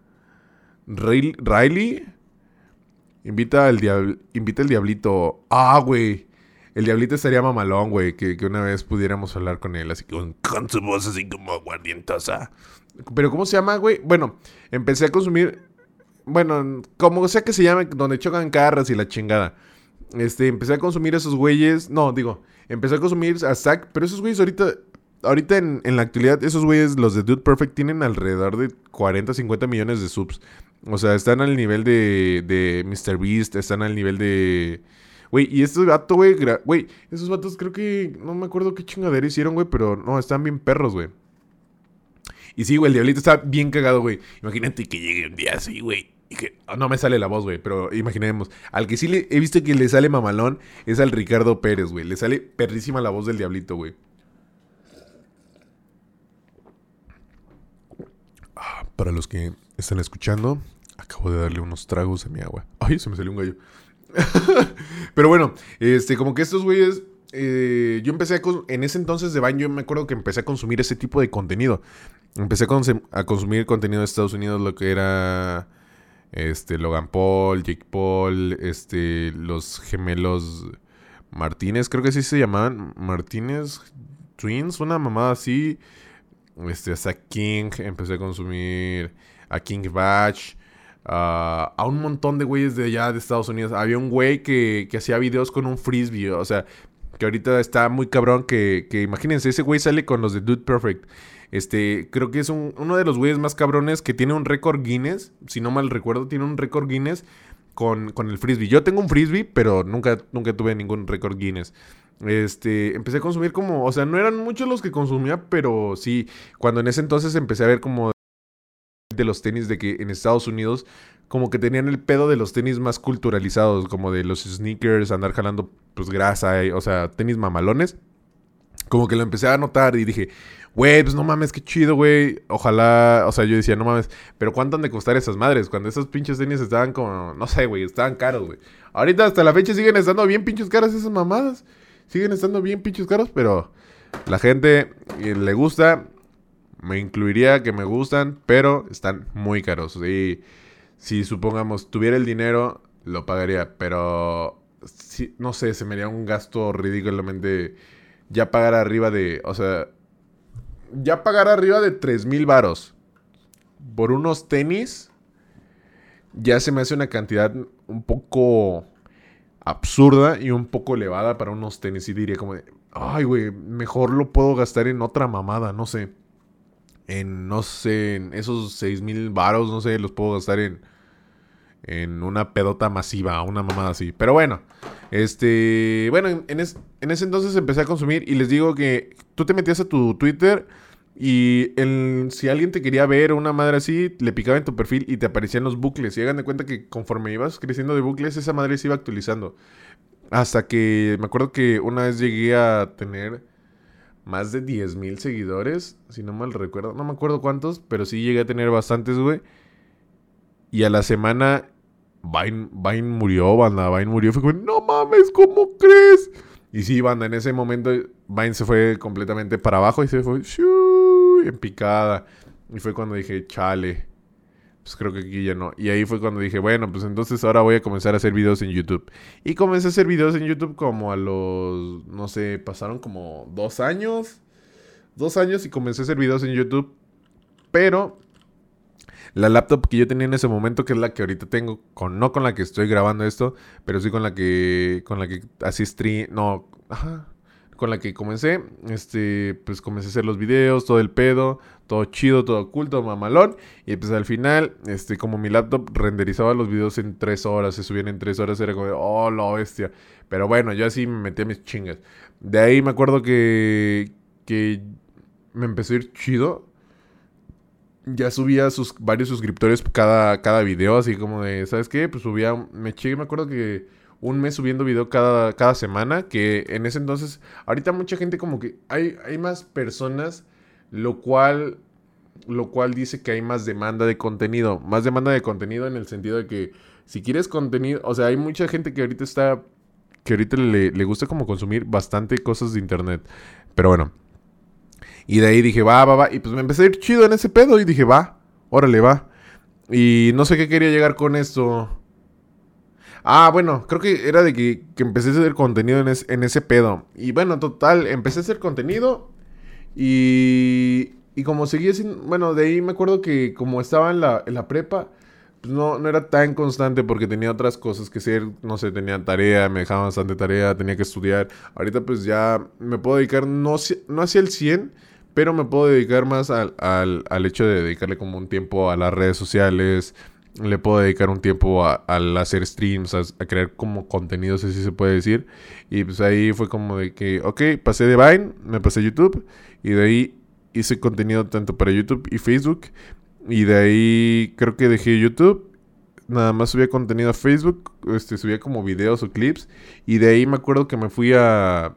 Riley. Invita al invita el diablito. Ah, güey. El diablito estaría mamalón, güey, que, una vez pudiéramos hablar con él, así con, con su voz así como aguardientosa. Pero ¿cómo se llama, güey? Bueno, empecé a consumir, bueno, como sea que se llame, donde chocan carras y la chingada. Este, empecé a consumir esos güeyes, no, digo, empecé a consumir a Zack, pero esos güeyes ahorita, ahorita en, en la actualidad, esos güeyes, los de Dude Perfect, tienen alrededor de 40, 50 millones de subs. O sea, están al nivel de, de Mr. Beast, están al nivel de... Güey, y estos vatos, güey, güey, esos vatos creo que no me acuerdo qué chingadera hicieron, güey, pero no, están bien perros, güey. Y sí, güey, el diablito está bien cagado, güey. Imagínate que llegue un día así, güey. Y que ah, no me sale la voz, güey, pero imaginemos. Al que sí le, he visto que le sale mamalón es al Ricardo Pérez, güey. Le sale perrísima la voz del diablito, güey. Ah, para los que están escuchando, acabo de darle unos tragos a mi agua. Ay, se me salió un gallo. Pero bueno, este, como que estos güeyes. Eh, yo empecé a en ese entonces de Vine, yo me acuerdo que empecé a consumir ese tipo de contenido. Empecé a, consumir contenido de Estados Unidos, lo que era Este, Logan Paul, Jake Paul, este, los gemelos Martínez, creo que así se llamaban. Martínez Twins, una mamada así. Este, hasta King, empecé a consumir a King Batch. a un montón de güeyes de allá de Estados Unidos. Había un güey que, que hacía videos con un frisbee. O sea, que ahorita está muy cabrón. Que, que imagínense, ese güey sale con los de Dude Perfect. Este, creo que es uno de los güeyes más cabrones que tiene un récord Guinness. Si no mal recuerdo, tiene un récord Guinness con, con, el frisbee. Yo tengo un frisbee, pero nunca, nunca tuve ningún récord Guinness. Este, empecé a consumir como, o sea, no eran muchos los que consumía, pero sí, cuando en ese entonces empecé a ver como de los tenis de que en Estados Unidos como que tenían el pedo de los tenis más culturalizados, como de los sneakers, andar jalando pues grasa, o sea, tenis mamalones. Como que lo empecé a notar y dije, güey, pues no mames, qué chido, güey. Ojalá, o sea, yo decía, no mames, pero ¿cuánto han de costar esas madres? Cuando esos pinches tenis estaban como, no sé, güey, estaban caros, güey. Ahorita hasta la fecha siguen estando bien pinches caras esas mamadas. Siguen estando bien pinches caros, pero la gente eh, le gusta. Me incluiría que me gustan, pero están muy caros. Y si supongamos tuviera el dinero, lo pagaría. Pero si, no sé, se me haría un gasto ridículamente. Ya pagar arriba de. O sea. Ya pagar arriba de 3 mil varos. Por unos tenis. Ya se me hace una cantidad un poco absurda y un poco elevada para unos tenis. Y diría como ay, güey, mejor lo puedo gastar en otra mamada, no sé. En, no sé, en esos seis mil varos, no sé, los puedo gastar en, en una pedota masiva, una mamada así. Pero bueno, este, bueno, en, en ese entonces empecé a consumir y les digo que tú te metías a tu Twitter y el, si alguien te quería ver una madre así, le picaba en tu perfil y te aparecían los bucles. Y hagan de cuenta que conforme ibas creciendo de bucles, esa madre se iba actualizando. Hasta que me acuerdo que una vez llegué a tener más de 10.000 seguidores, si no mal recuerdo. No me acuerdo cuántos, pero sí llegué a tener bastantes, güey. Y a la semana, Vine, Vine murió, banda. Vine murió. Fue como, no mames, ¿cómo crees? Y sí, banda, en ese momento Vine se fue completamente para abajo y se fue en picada. Y fue cuando dije, chale. Pues creo que aquí ya no. Y ahí fue cuando dije, bueno, pues entonces ahora voy a comenzar a hacer videos en YouTube. Y comencé a hacer videos en YouTube como a los, no sé, pasaron como dos años. Dos años y comencé a hacer videos en YouTube. Pero la laptop que yo tenía en ese momento, que es la que ahorita tengo, no con la que estoy grabando esto, pero sí con la que, con la que así stream, no, ajá, con la que comencé, este, pues comencé a hacer los videos, todo el pedo, todo chido, todo oculto, mamalón. Y pues al final, este, como mi laptop renderizaba los videos en tres horas, se subían en tres horas, era como, oh, la bestia. Pero bueno, yo así me metí a mis chingas. De ahí me acuerdo que, que me empezó a ir chido. Ya subía sus varios suscriptores cada, cada video, así como de, ¿sabes qué? Pues subía, me chingué, me acuerdo que un mes subiendo video cada, cada semana, que en ese entonces, ahorita mucha gente como que hay, hay más personas, lo cual, lo cual dice que hay más demanda de contenido, más demanda de contenido en el sentido de que si quieres contenido, o sea, hay mucha gente que ahorita está, que ahorita le, le gusta como consumir bastante cosas de internet, pero bueno. Y de ahí dije, va, va, va. Y pues me empecé a ir chido en ese pedo. Y dije, va, órale, va. Y no sé qué quería llegar con esto. Ah, bueno, creo que era de que, empecé a hacer contenido en, ese pedo. Y bueno, total, empecé a hacer contenido. Y, y como seguía sin. Bueno, de ahí me acuerdo que como estaba en la, en la prepa, pues no, no era tan constante porque tenía otras cosas que hacer. No sé, tenía tarea, me dejaba bastante tarea, tenía que estudiar. Ahorita pues ya me puedo dedicar, no, no hacia el 100, pero me puedo dedicar más al, al, al hecho de dedicarle como un tiempo a las redes sociales le puedo dedicar un tiempo al hacer streams, a, crear como contenidos, así se puede decir. Y pues ahí fue como de que, ok, pasé de Vine, me pasé a YouTube y de ahí hice contenido tanto para YouTube y Facebook. Y de ahí creo que dejé YouTube. Nada más subía contenido a Facebook, este, subía como videos o clips. Y de ahí me acuerdo que me fui a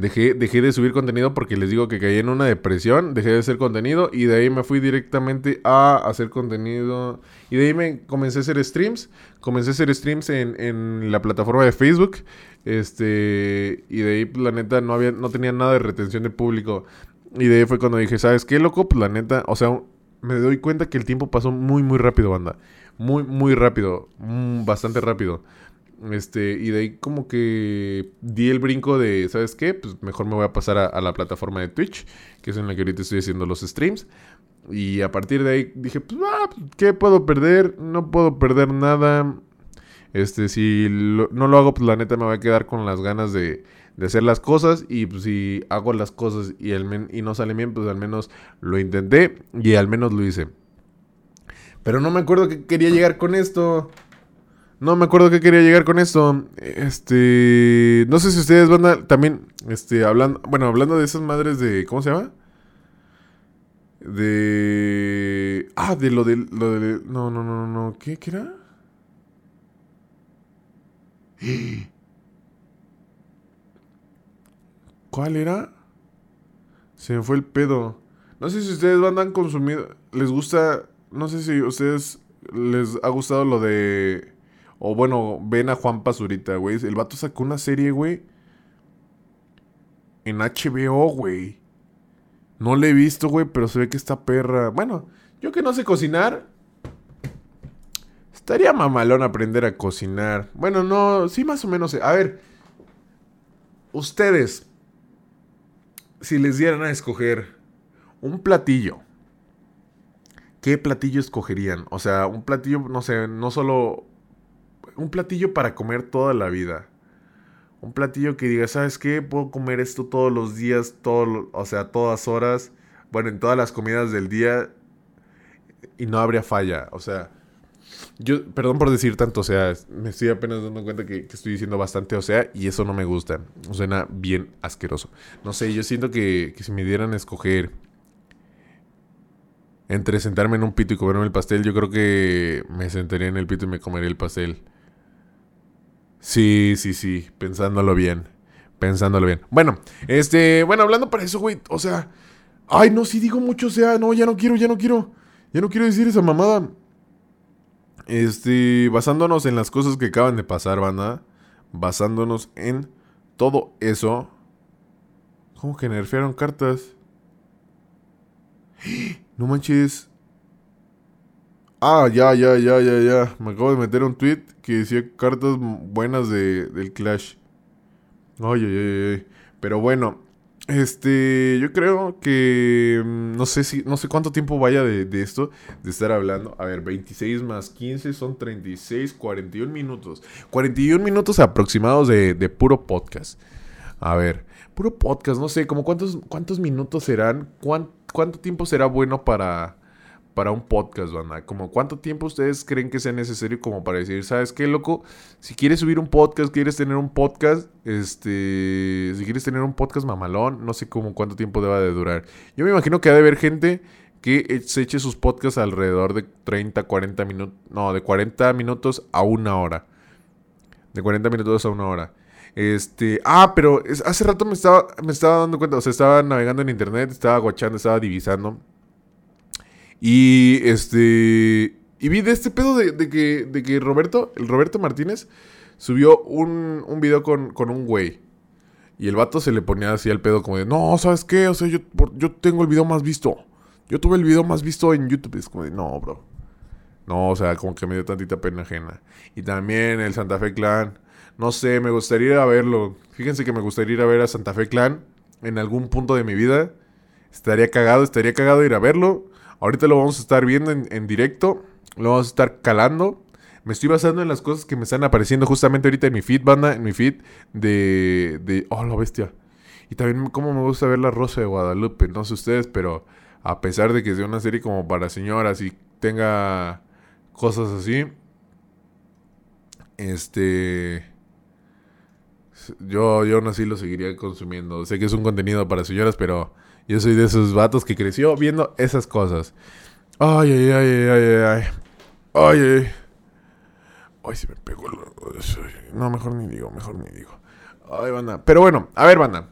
Dejé, dejé de subir contenido porque les digo que caí en una depresión, dejé de hacer contenido y de ahí me fui directamente a hacer contenido y de ahí me comencé a hacer streams, comencé a hacer streams en, en la plataforma de Facebook, este, y de ahí la neta no había, no tenía nada de retención de público y de ahí fue cuando dije, ¿sabes qué, loco? Pues la neta, o sea, me doy cuenta que el tiempo pasó muy, muy rápido, banda. Muy, muy rápido. Mm, bastante rápido. Este, y de ahí como que di el brinco de, ¿sabes qué? Pues mejor me voy a pasar a, la plataforma de Twitch, que es en la que ahorita estoy haciendo los streams. Y a partir de ahí dije, pues, ah, ¿qué puedo perder? No puedo perder nada. Este, si no lo hago, pues la neta me voy a quedar con las ganas de, de hacer las cosas. Y pues si hago las cosas y, el y no sale bien, pues al menos lo intenté y al menos lo hice. Pero no me acuerdo que quería llegar con esto. No me acuerdo que quería llegar con esto. Este. No sé si ustedes van a. También. Este. Hablando. Bueno, hablando de esas madres de. ¿Cómo se llama? De. Ah, de lo de. Lo de no, no, no, no. ¿Qué, qué era? ¿Cuál era? Se me fue el pedo. No sé si ustedes van a consumir. Les gusta. No sé si ustedes les ha gustado lo de o bueno, ven a Juan Pazurita, güey. El vato sacó una serie, güey. En HBO, güey. No le he visto, güey, pero se ve que está perra. Bueno, yo que no sé cocinar. Estaría mamalón aprender a cocinar. Bueno, no, sí más o menos. A ver, ustedes, si les dieran a escoger un platillo, ¿qué platillo escogerían? O sea, un platillo, no sé, no solo un platillo para comer toda la vida. Un platillo que diga, ¿sabes qué? Puedo comer esto todos los días, todo, o sea, todas horas. Bueno, en todas las comidas del día. Y no habría falla. O sea, yo, perdón por decir tanto, o sea, me estoy apenas dando cuenta que, estoy diciendo bastante, o sea, y eso no me gusta. Suena bien asqueroso. No sé, yo siento que, que si me dieran a escoger entre sentarme en un pito y comerme el pastel, yo creo que me sentaría en el pito y me comería el pastel. Sí, sí, sí, pensándolo bien. Pensándolo bien. Bueno, este, bueno, hablando para eso, güey, o sea, ay, no, si digo mucho, o sea, no, ya no quiero, ya no quiero, ya no quiero decir esa mamada. Este, basándonos en las cosas que acaban de pasar, banda, basándonos en todo eso. ¿Cómo que nerfearon cartas? No manches. Ah, ya, ya, ya, ya, ya. Me acabo de meter un tweet que decía cartas buenas de, del Clash. Ay, ay, ay, ay. Pero bueno, este, yo creo que mm, no sé si, no sé cuánto tiempo vaya de, de, esto, de estar hablando. A ver, 26 más 15 son 36, 41 minutos. 41 minutos aproximados de, de puro podcast. A ver, puro podcast, no sé, como cuántos, cuántos minutos serán, cuánto tiempo será bueno para, para un podcast, banda? Como cuánto tiempo ustedes creen que sea necesario como para decir, ¿sabes qué, loco? Si quieres subir un podcast, quieres tener un podcast, este, si quieres tener un podcast mamalón, no sé cómo cuánto tiempo deba de durar. Yo me imagino que ha de haber gente que se eche sus podcasts alrededor de 30, 40 minutos, no, de 40 minutos a una hora. De 40 minutos a una hora. Este, ah, pero hace rato me estaba, me estaba dando cuenta, o sea, estaba navegando en internet, estaba guachando, estaba divisando. Y este. Y vi de este pedo de, que, de que Roberto, el Roberto Martínez, subió un, un video con, con un güey. Y el vato se le ponía así al pedo como de, no, ¿sabes qué? O sea, yo, yo tengo el video más visto. Yo tuve el video más visto en YouTube. Es como de, no, bro. No, o sea, como que me dio tantita pena ajena. Y también el Santa Fe Clan. No sé, me gustaría ir a verlo. Fíjense que me gustaría ir a ver a Santa Fe Clan en algún punto de mi vida. Estaría cagado, estaría cagado ir a verlo. Ahorita lo vamos a estar viendo en, directo. Lo vamos a estar calando. Me estoy basando en las cosas que me están apareciendo justamente ahorita en mi feed, banda. En mi feed de. de oh, la bestia. Y también como me gusta ver La Rosa de Guadalupe. No sé ustedes, pero a pesar de que sea una serie como para señoras y tenga cosas así. Este. Yo, yo aún así lo seguiría consumiendo. Sé que es un contenido para señoras, pero yo soy de esos vatos que creció viendo esas cosas. Ay, ay, ay, ay, ay, ay. Ay, ay. Ay, se me pegó el... No, mejor ni digo, mejor ni digo. Ay, banda. Pero bueno, a ver, banda.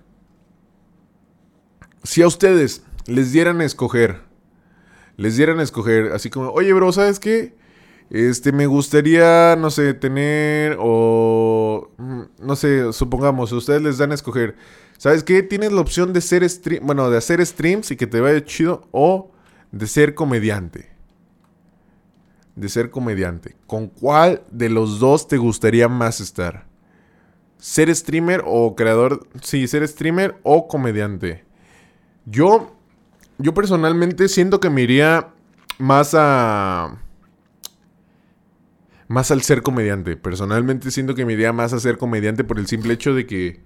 Si a ustedes les dieran a escoger, les dieran a escoger, así como, oye, bro, ¿sabes qué? Este, me gustaría, no sé, tener o, mm, no sé, supongamos, ustedes les dan a escoger ¿Sabes qué? Tienes la opción de hacer stream, bueno, de hacer streams y que te vaya chido o de ser comediante. De ser comediante. ¿Con cuál de los dos te gustaría más estar? ¿Ser streamer o creador? Sí, ser streamer o comediante. Yo, yo personalmente siento que me iría más a... Más al ser comediante. Personalmente siento que me iría más a ser comediante por el simple hecho de que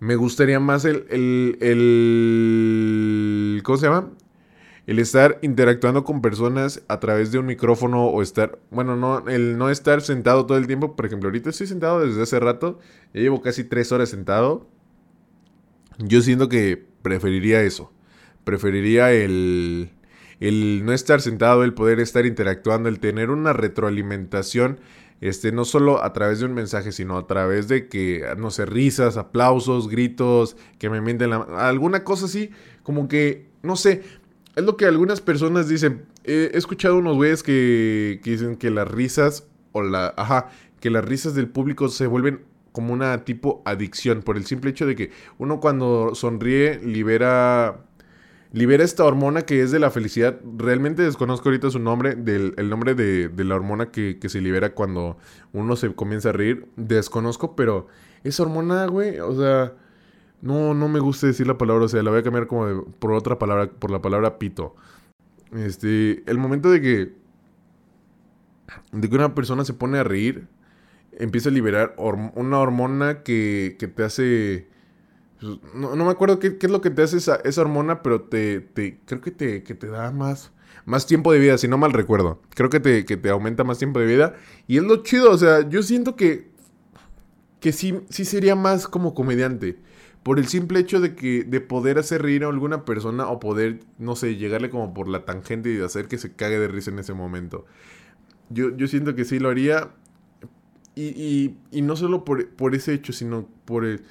me gustaría más el, el, el ¿cómo se llama? El estar interactuando con personas a través de un micrófono o estar, bueno, no, el no estar sentado todo el tiempo. Por ejemplo, ahorita estoy sentado desde hace rato, ya llevo casi tres horas sentado. Yo siento que preferiría eso. Preferiría el, el no estar sentado, el poder estar interactuando, el tener una retroalimentación este, no solo a través de un mensaje, sino a través de que, no sé, risas, aplausos, gritos, que me mienten la alguna cosa así, como que, no sé, es lo que algunas personas dicen. he escuchado unos güeyes que, que dicen que las risas, o la, ajá, que las risas del público se vuelven como una tipo adicción, por el simple hecho de que uno cuando sonríe libera libera esta hormona que es de la felicidad. Realmente desconozco ahorita su nombre, del, el nombre de, la hormona que, se libera cuando uno se comienza a reír. Desconozco, pero esa hormona, güey, o sea, no, no me gusta decir la palabra, o sea, la voy a cambiar como por otra palabra, por la palabra pito. Este, el momento de que, de que una persona se pone a reír, empieza a liberar una hormona que, que te hace pues, no, me acuerdo qué, es lo que te hace esa, hormona, pero te, creo que te, que te da más, más tiempo de vida, si no mal recuerdo. Creo que te, que te aumenta más tiempo de vida. Y es lo chido, o sea, yo siento que, que sí, sí sería más como comediante. Por el simple hecho de que de poder hacer reír a alguna persona o poder, no sé, llegarle como por la tangente y hacer que se cague de risa en ese momento. Yo, yo siento que sí lo haría. Y, y, y no solo por, por ese hecho, sino por el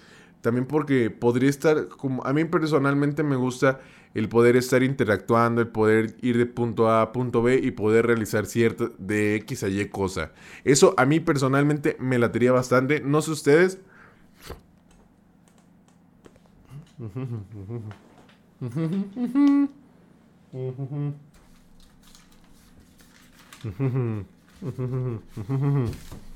también porque podría estar, como a mí personalmente me gusta el poder estar interactuando, el poder ir de punto A a punto B y poder realizar cierto de X a Y cosa. Eso a mí personalmente me latería bastante. No sé ustedes.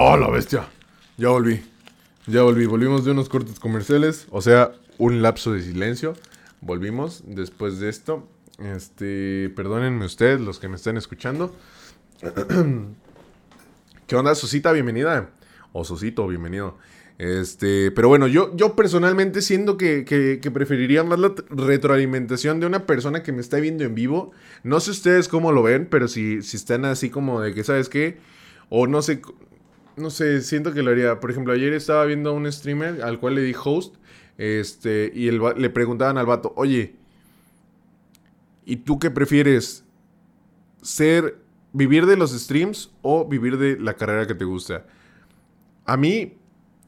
¡Oh, la bestia! Ya volví. Ya volví. Volvimos de unos cortes comerciales. O sea, un lapso de silencio. Volvimos después de esto. Este, perdónenme ustedes, los que me están escuchando. ¿Qué onda, Susita? Bienvenida. O Susito, bienvenido. Este, pero bueno, yo, yo personalmente siento que, que, preferiría más la retroalimentación de una persona que me está viendo en vivo. No sé ustedes cómo lo ven, pero si, si están así como de que, ¿sabes qué? O no sé, no sé, siento que lo haría. Por ejemplo, ayer estaba viendo a un streamer al cual le di host. Este, y le preguntaban al vato, oye, ¿y tú qué prefieres? ¿Ser, vivir de los streams o vivir de la carrera que te gusta? A mí,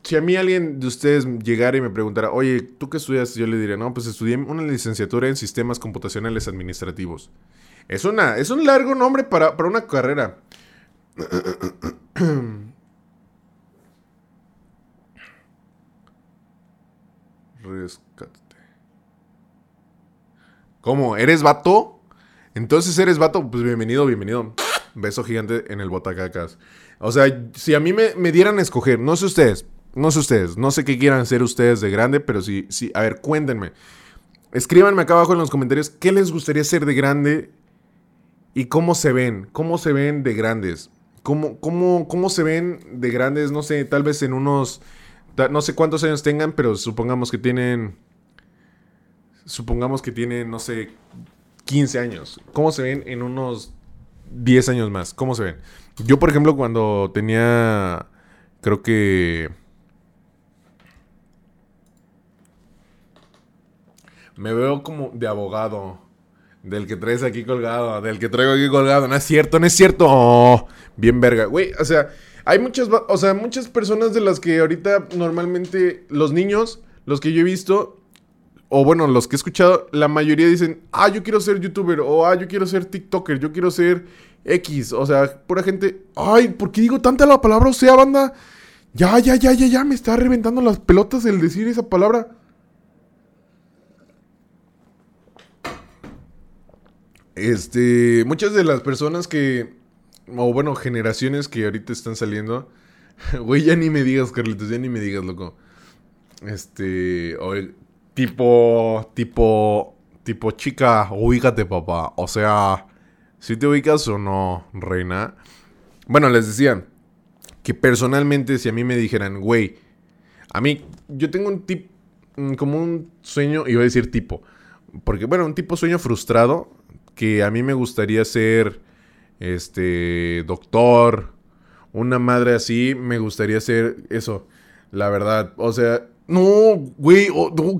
si a mí alguien de ustedes llegara y me preguntara, oye, ¿tú qué estudias? Yo le diría, no, pues estudié una licenciatura en sistemas computacionales administrativos. Es, una, es un largo nombre para, para una carrera. Rescate. ¿Cómo? ¿Eres vato? Entonces eres vato, pues bienvenido, bienvenido. Beso gigante en el botacacas. O sea, si a mí me, dieran a escoger, no sé ustedes, no sé ustedes, no sé qué quieran ser ustedes de grande, pero sí, sí, a ver, cuéntenme. Escríbanme acá abajo en los comentarios qué les gustaría ser de grande y cómo se ven, cómo se ven de grandes. ¿Cómo, cómo, cómo se ven de grandes? No sé, tal vez en unos no sé cuántos años tengan, pero supongamos que tienen. Supongamos que tienen, no sé, 15 años. ¿Cómo se ven en unos 10 años más? ¿Cómo se ven? Yo, por ejemplo, cuando tenía. Creo que. Me veo como de abogado. Del que traes aquí colgado. Del que traigo aquí colgado. No es cierto, no es cierto. bien verga. Güey, o sea. Hay muchas, o sea, muchas personas de las que ahorita normalmente los niños, los que yo he visto, o bueno, los que he escuchado, la mayoría dicen, ah, yo quiero ser youtuber, o ah, yo quiero ser TikToker, yo quiero ser X, o sea, pura gente. Ay, ¿por qué digo tanta la palabra o sea, banda? Ya, ya, ya, ya, ya, me está reventando las pelotas el decir esa palabra. Este, muchas de las personas que, o bueno, generaciones que ahorita están saliendo, güey, ya ni me digas, Carlitos, ya ni me digas, loco. Este, o tipo, tipo, tipo chica, ubícate, papá. O sea, si te ubicas o no, reina. Bueno, les decía que personalmente, si a mí me dijeran, güey, a mí, yo tengo un tipo, como un sueño, iba a decir tipo, porque, bueno, un tipo sueño frustrado, que a mí me gustaría ser, este, doctor, una madre así, me gustaría ser eso, la verdad. O sea, no, güey,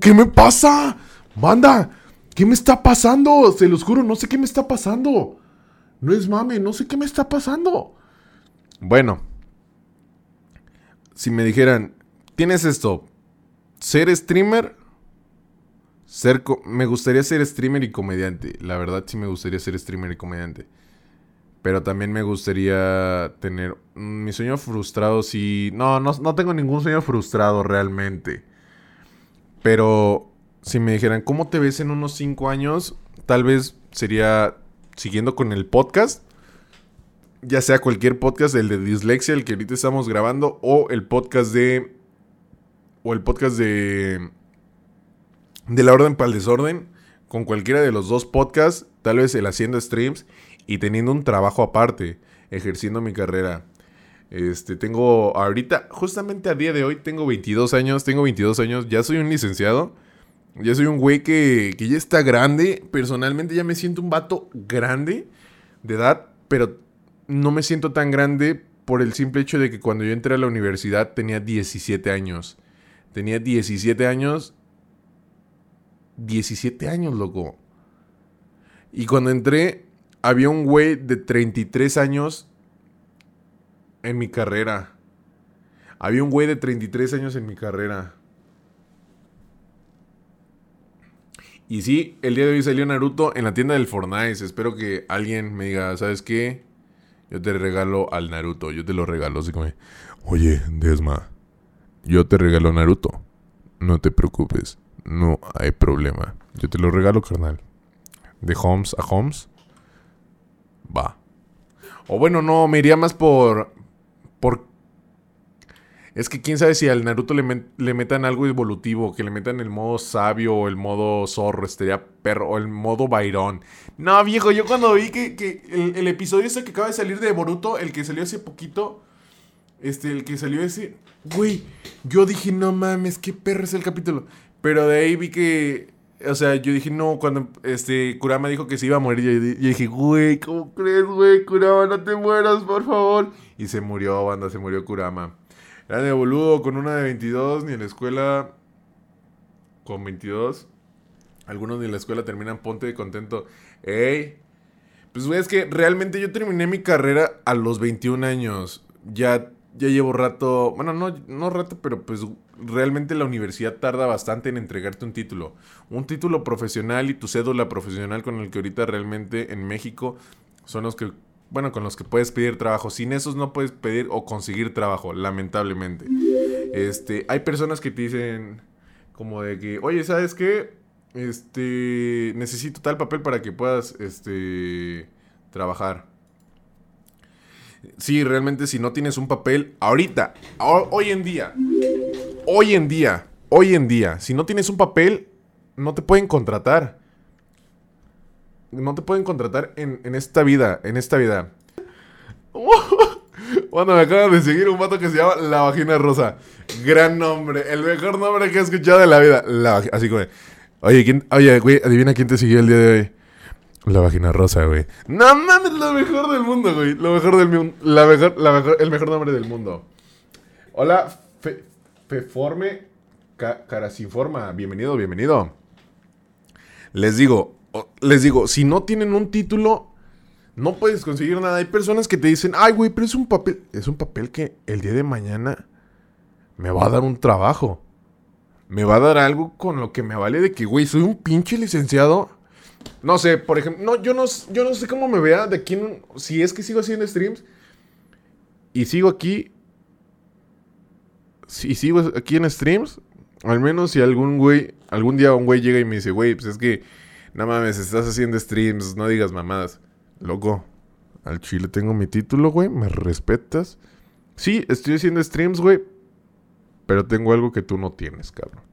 ¿qué me pasa? Banda, ¿qué me está pasando? Se los juro, no sé qué me está pasando. No es mame, no sé qué me está pasando. Bueno, si me dijeran, tienes esto, ser streamer, ser me gustaría ser streamer y comediante. La verdad sí me gustaría ser streamer y comediante. Pero también me gustaría tener mi sueño frustrado. Si no, no, no tengo ningún sueño frustrado realmente. Pero si me dijeran, ¿cómo te ves en unos 5 años? Tal vez sería siguiendo con el podcast. Ya sea cualquier podcast, el de dislexia, el que ahorita estamos grabando, o el podcast de. O el podcast de. De la orden para el desorden. Con cualquiera de los dos podcasts. Tal vez el haciendo streams. Y teniendo un trabajo aparte. Ejerciendo mi carrera. Este, tengo ahorita, justamente a día de hoy, tengo 22 años. Tengo 22 años. Ya soy un licenciado. Ya soy un güey que, que ya está grande. Personalmente ya me siento un vato grande de edad. Pero no me siento tan grande por el simple hecho de que cuando yo entré a la universidad tenía 17 años. Tenía 17 años. 17 años, loco. Y cuando entré, había un güey de 33 años en mi carrera. Había un güey de 33 años en mi carrera. Y sí, el día de hoy salió Naruto en la tienda del Fortnite. Espero que alguien me diga, ¿sabes qué? Yo te regalo al Naruto. Yo te lo regalo. Así como, oye, Desma, yo te regalo Naruto. No te preocupes. No hay problema. Yo te lo regalo, carnal. De Homes a Homes. Va. O bueno, no, me iría más por. Por es que quién sabe si al Naruto le, metan algo evolutivo, que le metan el modo sabio o el modo zorro, estaría perro, o el modo Byron. No, viejo, yo cuando vi que, el, episodio ese que acaba de salir de Boruto, el que salió hace poquito, este, el que salió ese, güey, yo dije, no mames, qué perro es el capítulo. Pero de ahí vi que, o sea, yo dije, no, cuando este Kurama dijo que se iba a morir, yo, dije, güey, ¿cómo crees, güey? Kurama, no te mueras, por favor. Y se murió, banda, se murió Kurama. Era de boludo con una de 22, ni en la escuela con 22. Algunos ni en la escuela terminan ponte de contento. Ey. Pues güey, es que realmente yo terminé mi carrera a los 21 años. Ya, ya llevo rato, bueno, no, no rato, pero pues realmente la universidad tarda bastante en entregarte un título. Un título profesional y tu cédula profesional con el que ahorita realmente en México son los que bueno, con los que puedes pedir trabajo. Sin esos no puedes pedir o conseguir trabajo, lamentablemente. Este, hay personas que te dicen como de que, oye, ¿sabes qué? Este, necesito tal papel para que puedas, este, trabajar. Sí, realmente si no tienes un papel, ahorita, hoy en día, hoy en día, hoy en día, si no tienes un papel, no te pueden contratar no te pueden contratar en, esta vida, en esta vida. Bueno, me acaba de seguir un vato que se llama La Vagina Rosa. Gran nombre, el mejor nombre que he escuchado de la vida. así como, oye, ¿quién, oye, adivina quién te siguió el día de hoy. La Vagina Rosa, güey. No mames, lo mejor del mundo, güey. Lo mejor del mundo. La mejor, la mejor, el mejor nombre del mundo. Hola, fe, Feforme Carasinforma. Bienvenido, bienvenido. Les digo, les digo, si no tienen un título, no puedes conseguir nada. Hay personas que te dicen, ay, güey, pero es un papel. Es un papel que el día de mañana me va a dar un trabajo. Me va a dar algo con lo que me vale de que, güey, soy un pinche licenciado No sé, por ejemplo, no, yo no, yo no sé cómo me vea de aquí, si es que sigo haciendo streams y sigo aquí, si sigo aquí en streams, al menos si algún güey, algún día un güey llega y me dice, güey, pues es que, no mames, estás haciendo streams, no digas mamadas. Loco, al chile tengo mi título, güey, me respetas. Sí, estoy haciendo streams, güey, pero tengo algo que tú no tienes, cabrón.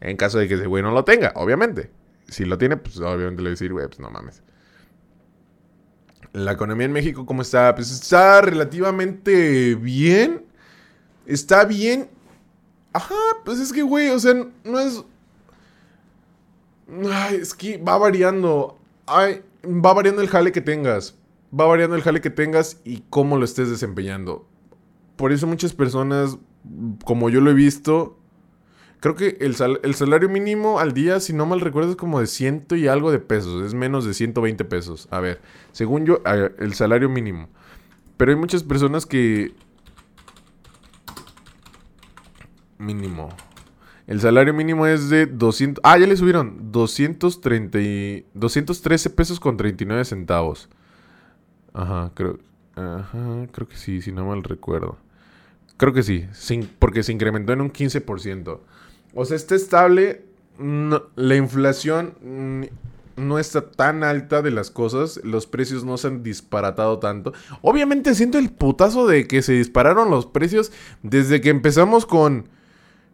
En caso de que ese güey no lo tenga, obviamente. Si lo tiene, pues obviamente le voy a decir, güey, pues no mames. La economía en México, ¿cómo está? Pues está relativamente bien. Está bien. Ajá, pues es que, güey, o sea, no es... Es que va variando. Ay, va variando el jale que tengas. Va variando el jale que tengas y cómo lo estés desempeñando. Por eso muchas personas, como yo lo he visto, Creo que el, salario mínimo al día, si no mal recuerdo, es como de ciento y algo de pesos. Es menos de 120 pesos. A ver, según yo, el salario mínimo. Pero hay muchas personas que... Mínimo. El salario mínimo es de 200... Ah, ya le subieron. 230 y... 213 pesos con 39 centavos. Ajá, creo... Ajá, creo que sí, si no mal recuerdo. Creo que sí, porque se incrementó en un 15%. O sea, está estable. la inflación no está tan alta de las cosas. Los precios no se han disparatado tanto. Obviamente siento el putazo de que se dispararon los precios desde que empezamos con...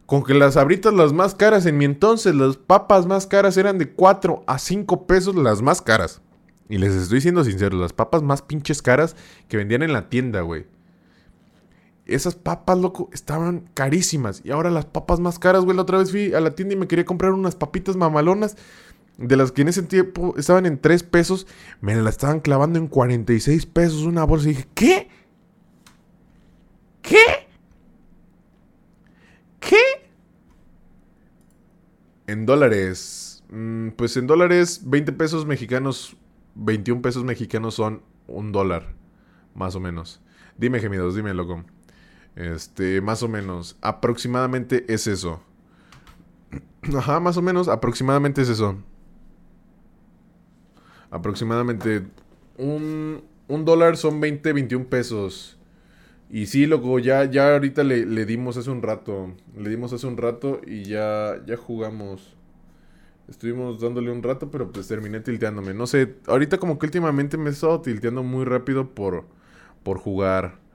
Con que las abritas las más caras en mi entonces, las papas más caras eran de 4 a 5 pesos las más caras. Y les estoy siendo sincero, las papas más pinches caras que vendían en la tienda, güey. Esas papas, loco, estaban carísimas. Y ahora las papas más caras, güey. La otra vez fui a la tienda y me quería comprar unas papitas mamalonas. De las que en ese tiempo estaban en 3 pesos. Me las estaban clavando en 46 pesos una bolsa. Y dije, ¿qué? ¿Qué? ¿Qué? En dólares. Mm, pues en dólares, 20 pesos mexicanos, 21 pesos mexicanos son un dólar. Más o menos. Dime, gemidos, dime, loco. Este, más o menos. Aproximadamente es eso. Ajá, más o menos. Aproximadamente es eso. Aproximadamente. Un, un dólar son 20, 21 pesos. Y sí, loco, ya, ya ahorita le, le, dimos hace un rato. Le dimos hace un rato y ya, ya jugamos. Estuvimos dándole un rato, pero pues terminé tilteándome. No sé, ahorita como que últimamente me he estado tilteando muy rápido por, por jugar.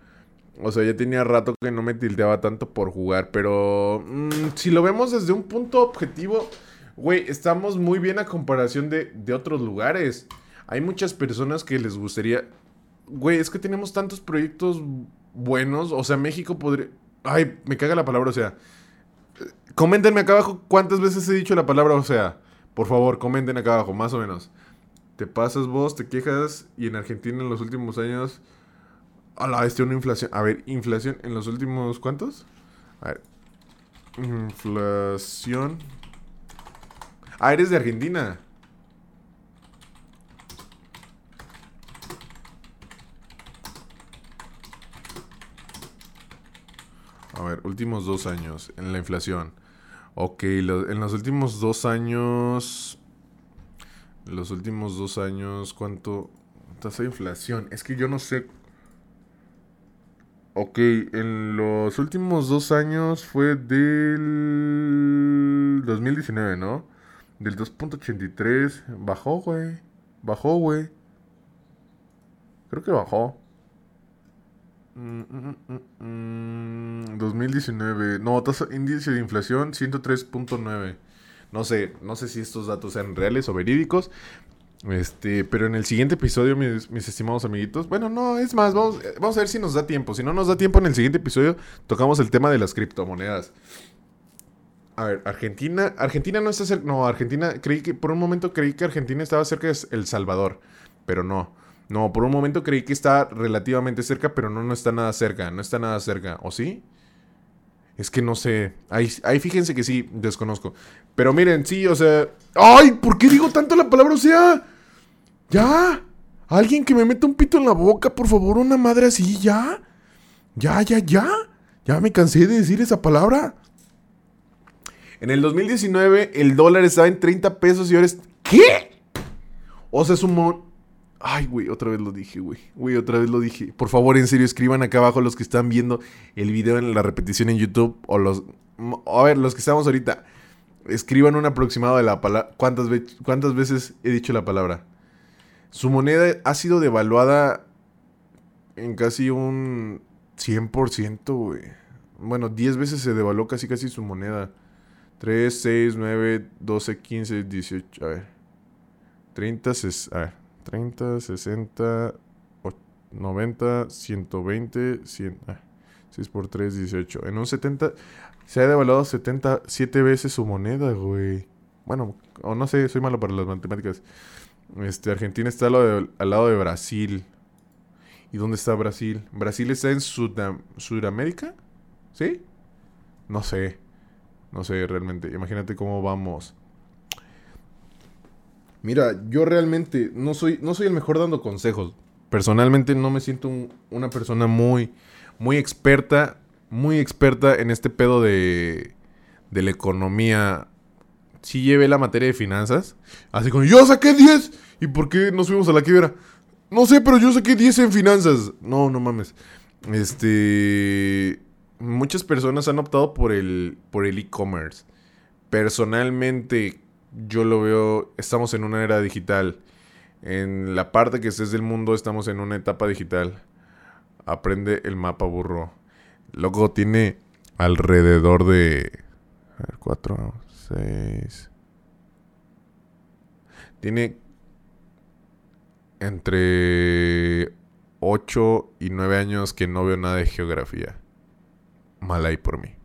O sea, ya tenía rato que no me tilteaba tanto por jugar. Pero mm, si lo vemos desde un punto objetivo, güey, estamos muy bien a comparación de, otros lugares. Hay muchas personas que les gustaría... Güey, es que tenemos tantos proyectos buenos. O sea, México podría... Ay, me caga la palabra, o sea. Coméntenme acá abajo cuántas veces he dicho la palabra, o sea. Por favor, comenten acá abajo, más o menos. Te pasas vos, te quejas y en Argentina en los últimos años a la vez una inflación. A ver, inflación en los últimos. ¿Cuántos? A ver. Inflación. Ah, eres de Argentina. A ver, últimos dos años en la inflación. Ok, en los últimos dos años. Los últimos dos años, ¿cuánto? Tasa de inflación. Es que yo no sé Ok, en los últimos dos años fue del 2019, ¿no? Del 2.83. Bajó, güey. Bajó, güey. Creo que bajó. 2019. No, tasa índice de inflación 103.9. No sé, no sé si estos datos sean reales o verídicos, este, pero en el siguiente episodio, mis, estimados amiguitos. Bueno, no, es más, vamos, vamos a ver si nos da tiempo. Si no nos da tiempo en el siguiente episodio, tocamos el tema de las criptomonedas. A ver, Argentina. Argentina no está cerca. No, Argentina. Creí que. Por un momento creí que Argentina estaba cerca de El Salvador. Pero no. No, por un momento creí que está relativamente cerca, pero no, no está nada cerca. No está nada cerca. ¿O sí? Es que no sé. Ahí, ahí fíjense que sí, desconozco. Pero miren, sí, o sea. ¡Ay! ¿Por qué digo tanto la palabra? O sea. ¡Ya! Alguien que me meta un pito en la boca, por favor, una madre así, ya. Ya, ya, ya. Ya me cansé de decir esa palabra. En el 2019 el dólar estaba en 30 pesos y ahora es... ¿Qué? O sea, es un... Ay, güey, otra vez lo dije, güey. Güey, otra vez lo dije. Por favor, en serio, escriban acá abajo los que están viendo el video en la repetición en YouTube. O los... A ver, los que estamos ahorita. Escriban un aproximado de la palabra. ¿Cuántas, ve- ¿Cuántas veces he dicho la palabra? Su moneda ha sido devaluada en casi un 100%, güey. Bueno, 10 veces se devaluó casi casi su moneda. 3, 6, 9, 12, 15, 18. A ver. 30, ses- a ver. 30, 60, och- 90, 120, 100. ah, 6 por 3, 18. En un 70. Se ha devaluado 77 veces su moneda, güey. Bueno, o no sé, soy malo para las matemáticas. Este, Argentina está al lado de, Brasil. ¿Y dónde está Brasil? ¿Brasil está en Sudam- Sudamérica? ¿Sí? No sé. No sé realmente. Imagínate cómo vamos. Mira, yo realmente no soy, no soy el mejor dando consejos. Personalmente no me siento un- una persona muy, muy experta, muy experta en este pedo de, de la economía. Sí llevé la materia de finanzas. Así como, yo saqué 10. ¿Y por qué nos fuimos a la quiebra? No sé, pero yo saqué 10 en finanzas. No, no mames. Este... Muchas personas han optado por el por el e-commerce. Personalmente, yo lo veo, estamos en una era digital. En la parte que estés del mundo, estamos en una etapa digital. Aprende el mapa, burro. Loco, tiene alrededor de... A ver, 4, 6... Tiene entre 8 y 9 años que no veo nada de geografía. Mal ahí por mí.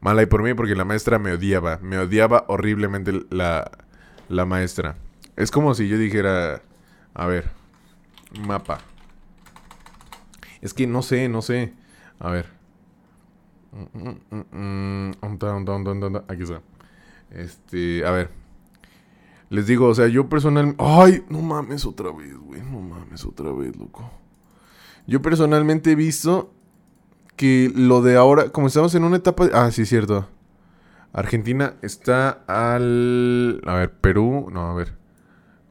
Mal ahí por mí porque la maestra me odiaba. Me odiaba horriblemente la, la maestra. Es como si yo dijera, a ver, mapa. Es que no sé, no sé. A ver. Mm, mm, mm. Aquí está. Este, a ver. Les digo, o sea, yo personalmente... Ay, no mames otra vez, güey. No mames otra vez, loco. Yo personalmente he visto que lo de ahora, como estamos en una etapa... Ah, sí, cierto. Argentina está al... A ver, Perú, no, a ver.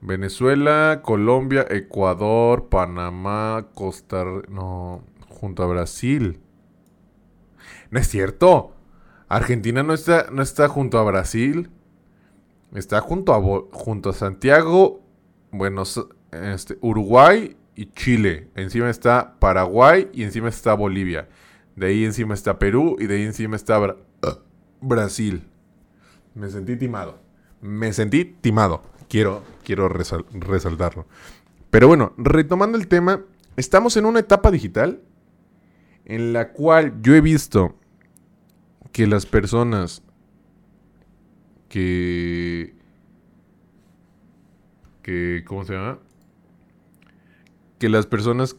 Venezuela, Colombia, Ecuador, Panamá, Costa... No, junto a Brasil. No es cierto. Argentina no está, no está junto a Brasil. Está junto a, junto a Santiago, Buenos, este, Uruguay y Chile. Encima está Paraguay y encima está Bolivia. De ahí encima está Perú y de ahí encima está Bra- Brasil. Me sentí timado. Me sentí timado. Quiero, quiero resal- resaltarlo. Pero bueno, retomando el tema, estamos en una etapa digital en la cual yo he visto que las personas que que ¿cómo se llama? Que las personas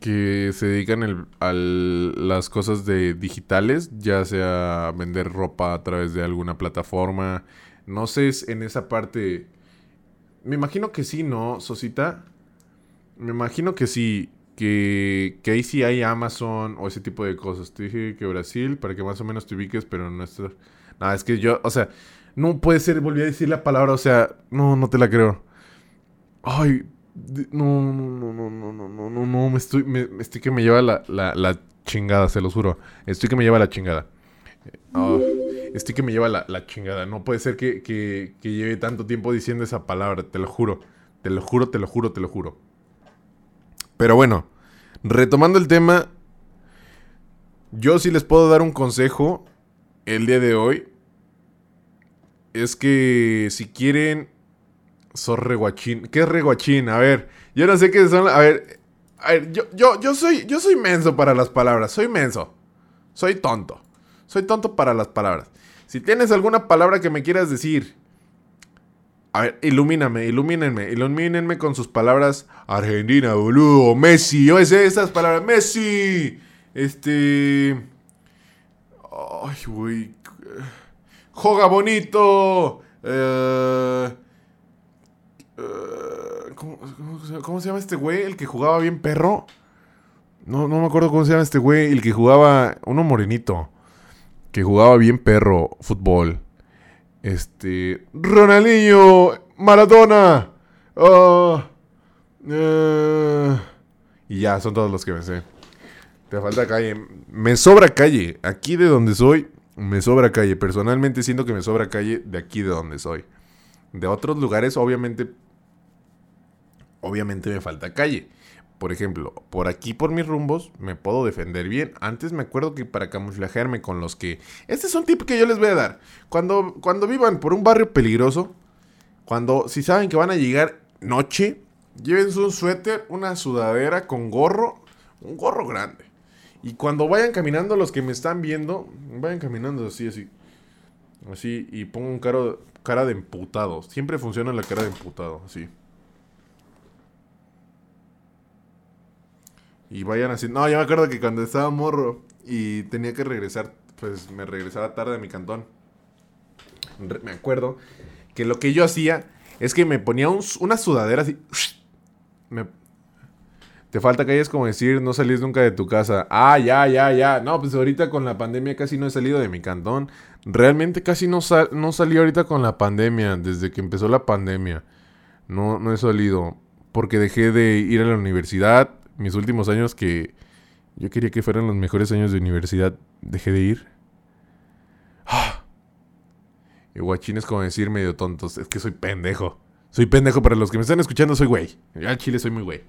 que se dedican a las cosas de digitales, ya sea vender ropa a través de alguna plataforma, no sé en esa parte. Me imagino que sí, ¿no, Sosita? Me imagino que sí. Que, ahí sí hay Amazon o ese tipo de cosas. Te dije que Brasil, para que más o menos te ubiques, pero no está. Nada, es que yo, o sea, no puede ser, volví a decir la palabra, o sea, no, no te la creo. Ay, no, no, no, no, no, no, no, no, me estoy, me, estoy que me lleva la, la, la chingada, se los juro. Estoy que me lleva la chingada. Ah, estoy que me lleva la, la chingada. No puede ser que, que, que lleve tanto tiempo diciendo esa palabra, te lo juro. Te lo juro, te lo juro, te lo juro. Pero bueno, retomando el tema, yo sí les puedo dar un consejo el día de hoy. Es que si quieren Sos reguachín. ¿Qué es reguachín? A ver, yo no sé qué son. A ver, a ver yo, yo, yo, soy, yo soy menso para las palabras. Soy menso. Soy tonto. Soy tonto para las palabras. Si tienes alguna palabra que me quieras decir, a ver, ilumíname, ilumínenme, ilumínenme con sus palabras. Argentina, boludo, Messi, yo sé esas palabras. Messi, este. Ay, güey. Joga bonito. Eh. Eh, ¿cómo, cómo se- llama este güey? El que jugaba bien perro. No, no me acuerdo cómo se llama este güey. El que jugaba. Uno morenito. Que jugaba bien perro. Fútbol. Este. Ronaldinho. Maradona. Oh, eh, y ya, son todos los que me sé. Te falta calle. Me sobra calle. Aquí de donde soy, me sobra calle. Personalmente siento que me sobra calle de aquí de donde soy. De otros lugares, obviamente, obviamente me falta calle. Por ejemplo, por aquí, por mis rumbos, me puedo defender bien. Antes me acuerdo que para camuflajearme con los que... Este es un tip que yo les voy a dar. Cuando, cuando vivan por un barrio peligroso, cuando si saben que van a llegar noche, lleven un suéter, una sudadera con gorro, un gorro grande. Y cuando vayan caminando, los que me están viendo, vayan caminando así, así. Así, y pongan cara de emputado. Siempre funciona la cara de emputado, así. Y vayan así. No, yo me acuerdo que cuando estaba morro y tenía que regresar, pues me regresaba tarde a mi cantón. me acuerdo que lo que yo hacía es que me ponía una sudadera así. te falta que es como decir, no salís nunca de tu casa. Ah, ya, ya, ya. No, pues ahorita con la pandemia casi no he salido de mi cantón. Realmente casi no, no salí ahorita con la pandemia, desde que empezó la pandemia. No, no he salido. Porque dejé de ir a la universidad mis últimos años que yo quería que fueran los mejores años de universidad, dejé de ir. ¡Ah! Y guachín es como decir medio tontos, es que soy pendejo. Soy pendejo para los que me están escuchando, soy güey. Al chile soy muy güey.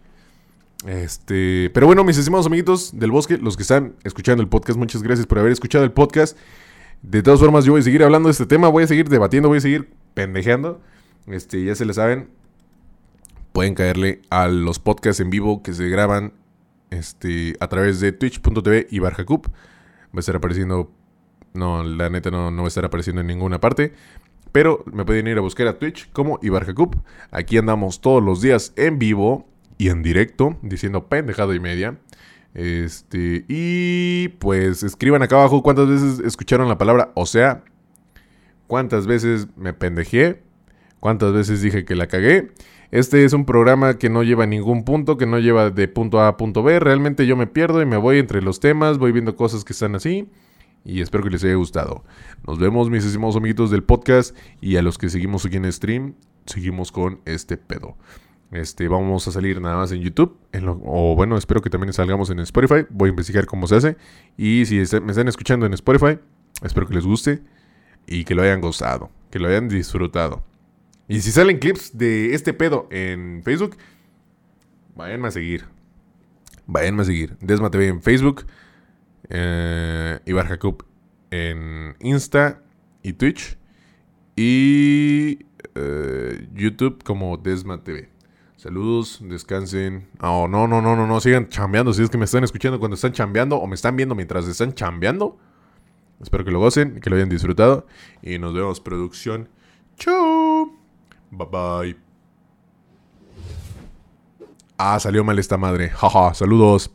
Este, pero bueno, mis estimados amiguitos del bosque, los que están escuchando el podcast, muchas gracias por haber escuchado el podcast. De todas formas, yo voy a seguir hablando de este tema, voy a seguir debatiendo, voy a seguir pendejeando. Este, ya se le saben, pueden caerle a los podcasts en vivo que se graban este, a través de twitch.tv y Barjacup. Va a estar apareciendo, no, la neta no, no va a estar apareciendo en ninguna parte. Pero me pueden ir a buscar a Twitch como Ibarjacup. Aquí andamos todos los días en vivo y en directo, diciendo pendejado y media. Este, y pues escriban acá abajo cuántas veces escucharon la palabra o sea, cuántas veces me pendejé, cuántas veces dije que la cagué este es un programa que no lleva ningún punto, que no lleva de punto A a punto B. Realmente yo me pierdo y me voy entre los temas, voy viendo cosas que están así. Y espero que les haya gustado. Nos vemos, mis estimados amiguitos del podcast. Y a los que seguimos aquí en stream, seguimos con este pedo. Este, vamos a salir nada más en YouTube. o bueno, espero que también salgamos en Spotify. Voy a investigar cómo se hace. Y si me están escuchando en Spotify, espero que les guste y que lo hayan gustado, que lo hayan disfrutado. Y si salen clips de este pedo en Facebook, váyanme a seguir. Váyanme a seguir. Desma TV en Facebook. Eh, Ibar Jacob en Insta y Twitch. Y eh, YouTube como Desma TV. Saludos, descansen. Oh, no, no, no, no, no, sigan chambeando. Si es que me están escuchando cuando están chambeando o me están viendo mientras están chambeando. Espero que lo gocen, que lo hayan disfrutado. Y nos vemos, producción. Chau. Bye bye. Ah, salió mal esta madre. Jaja, saludos.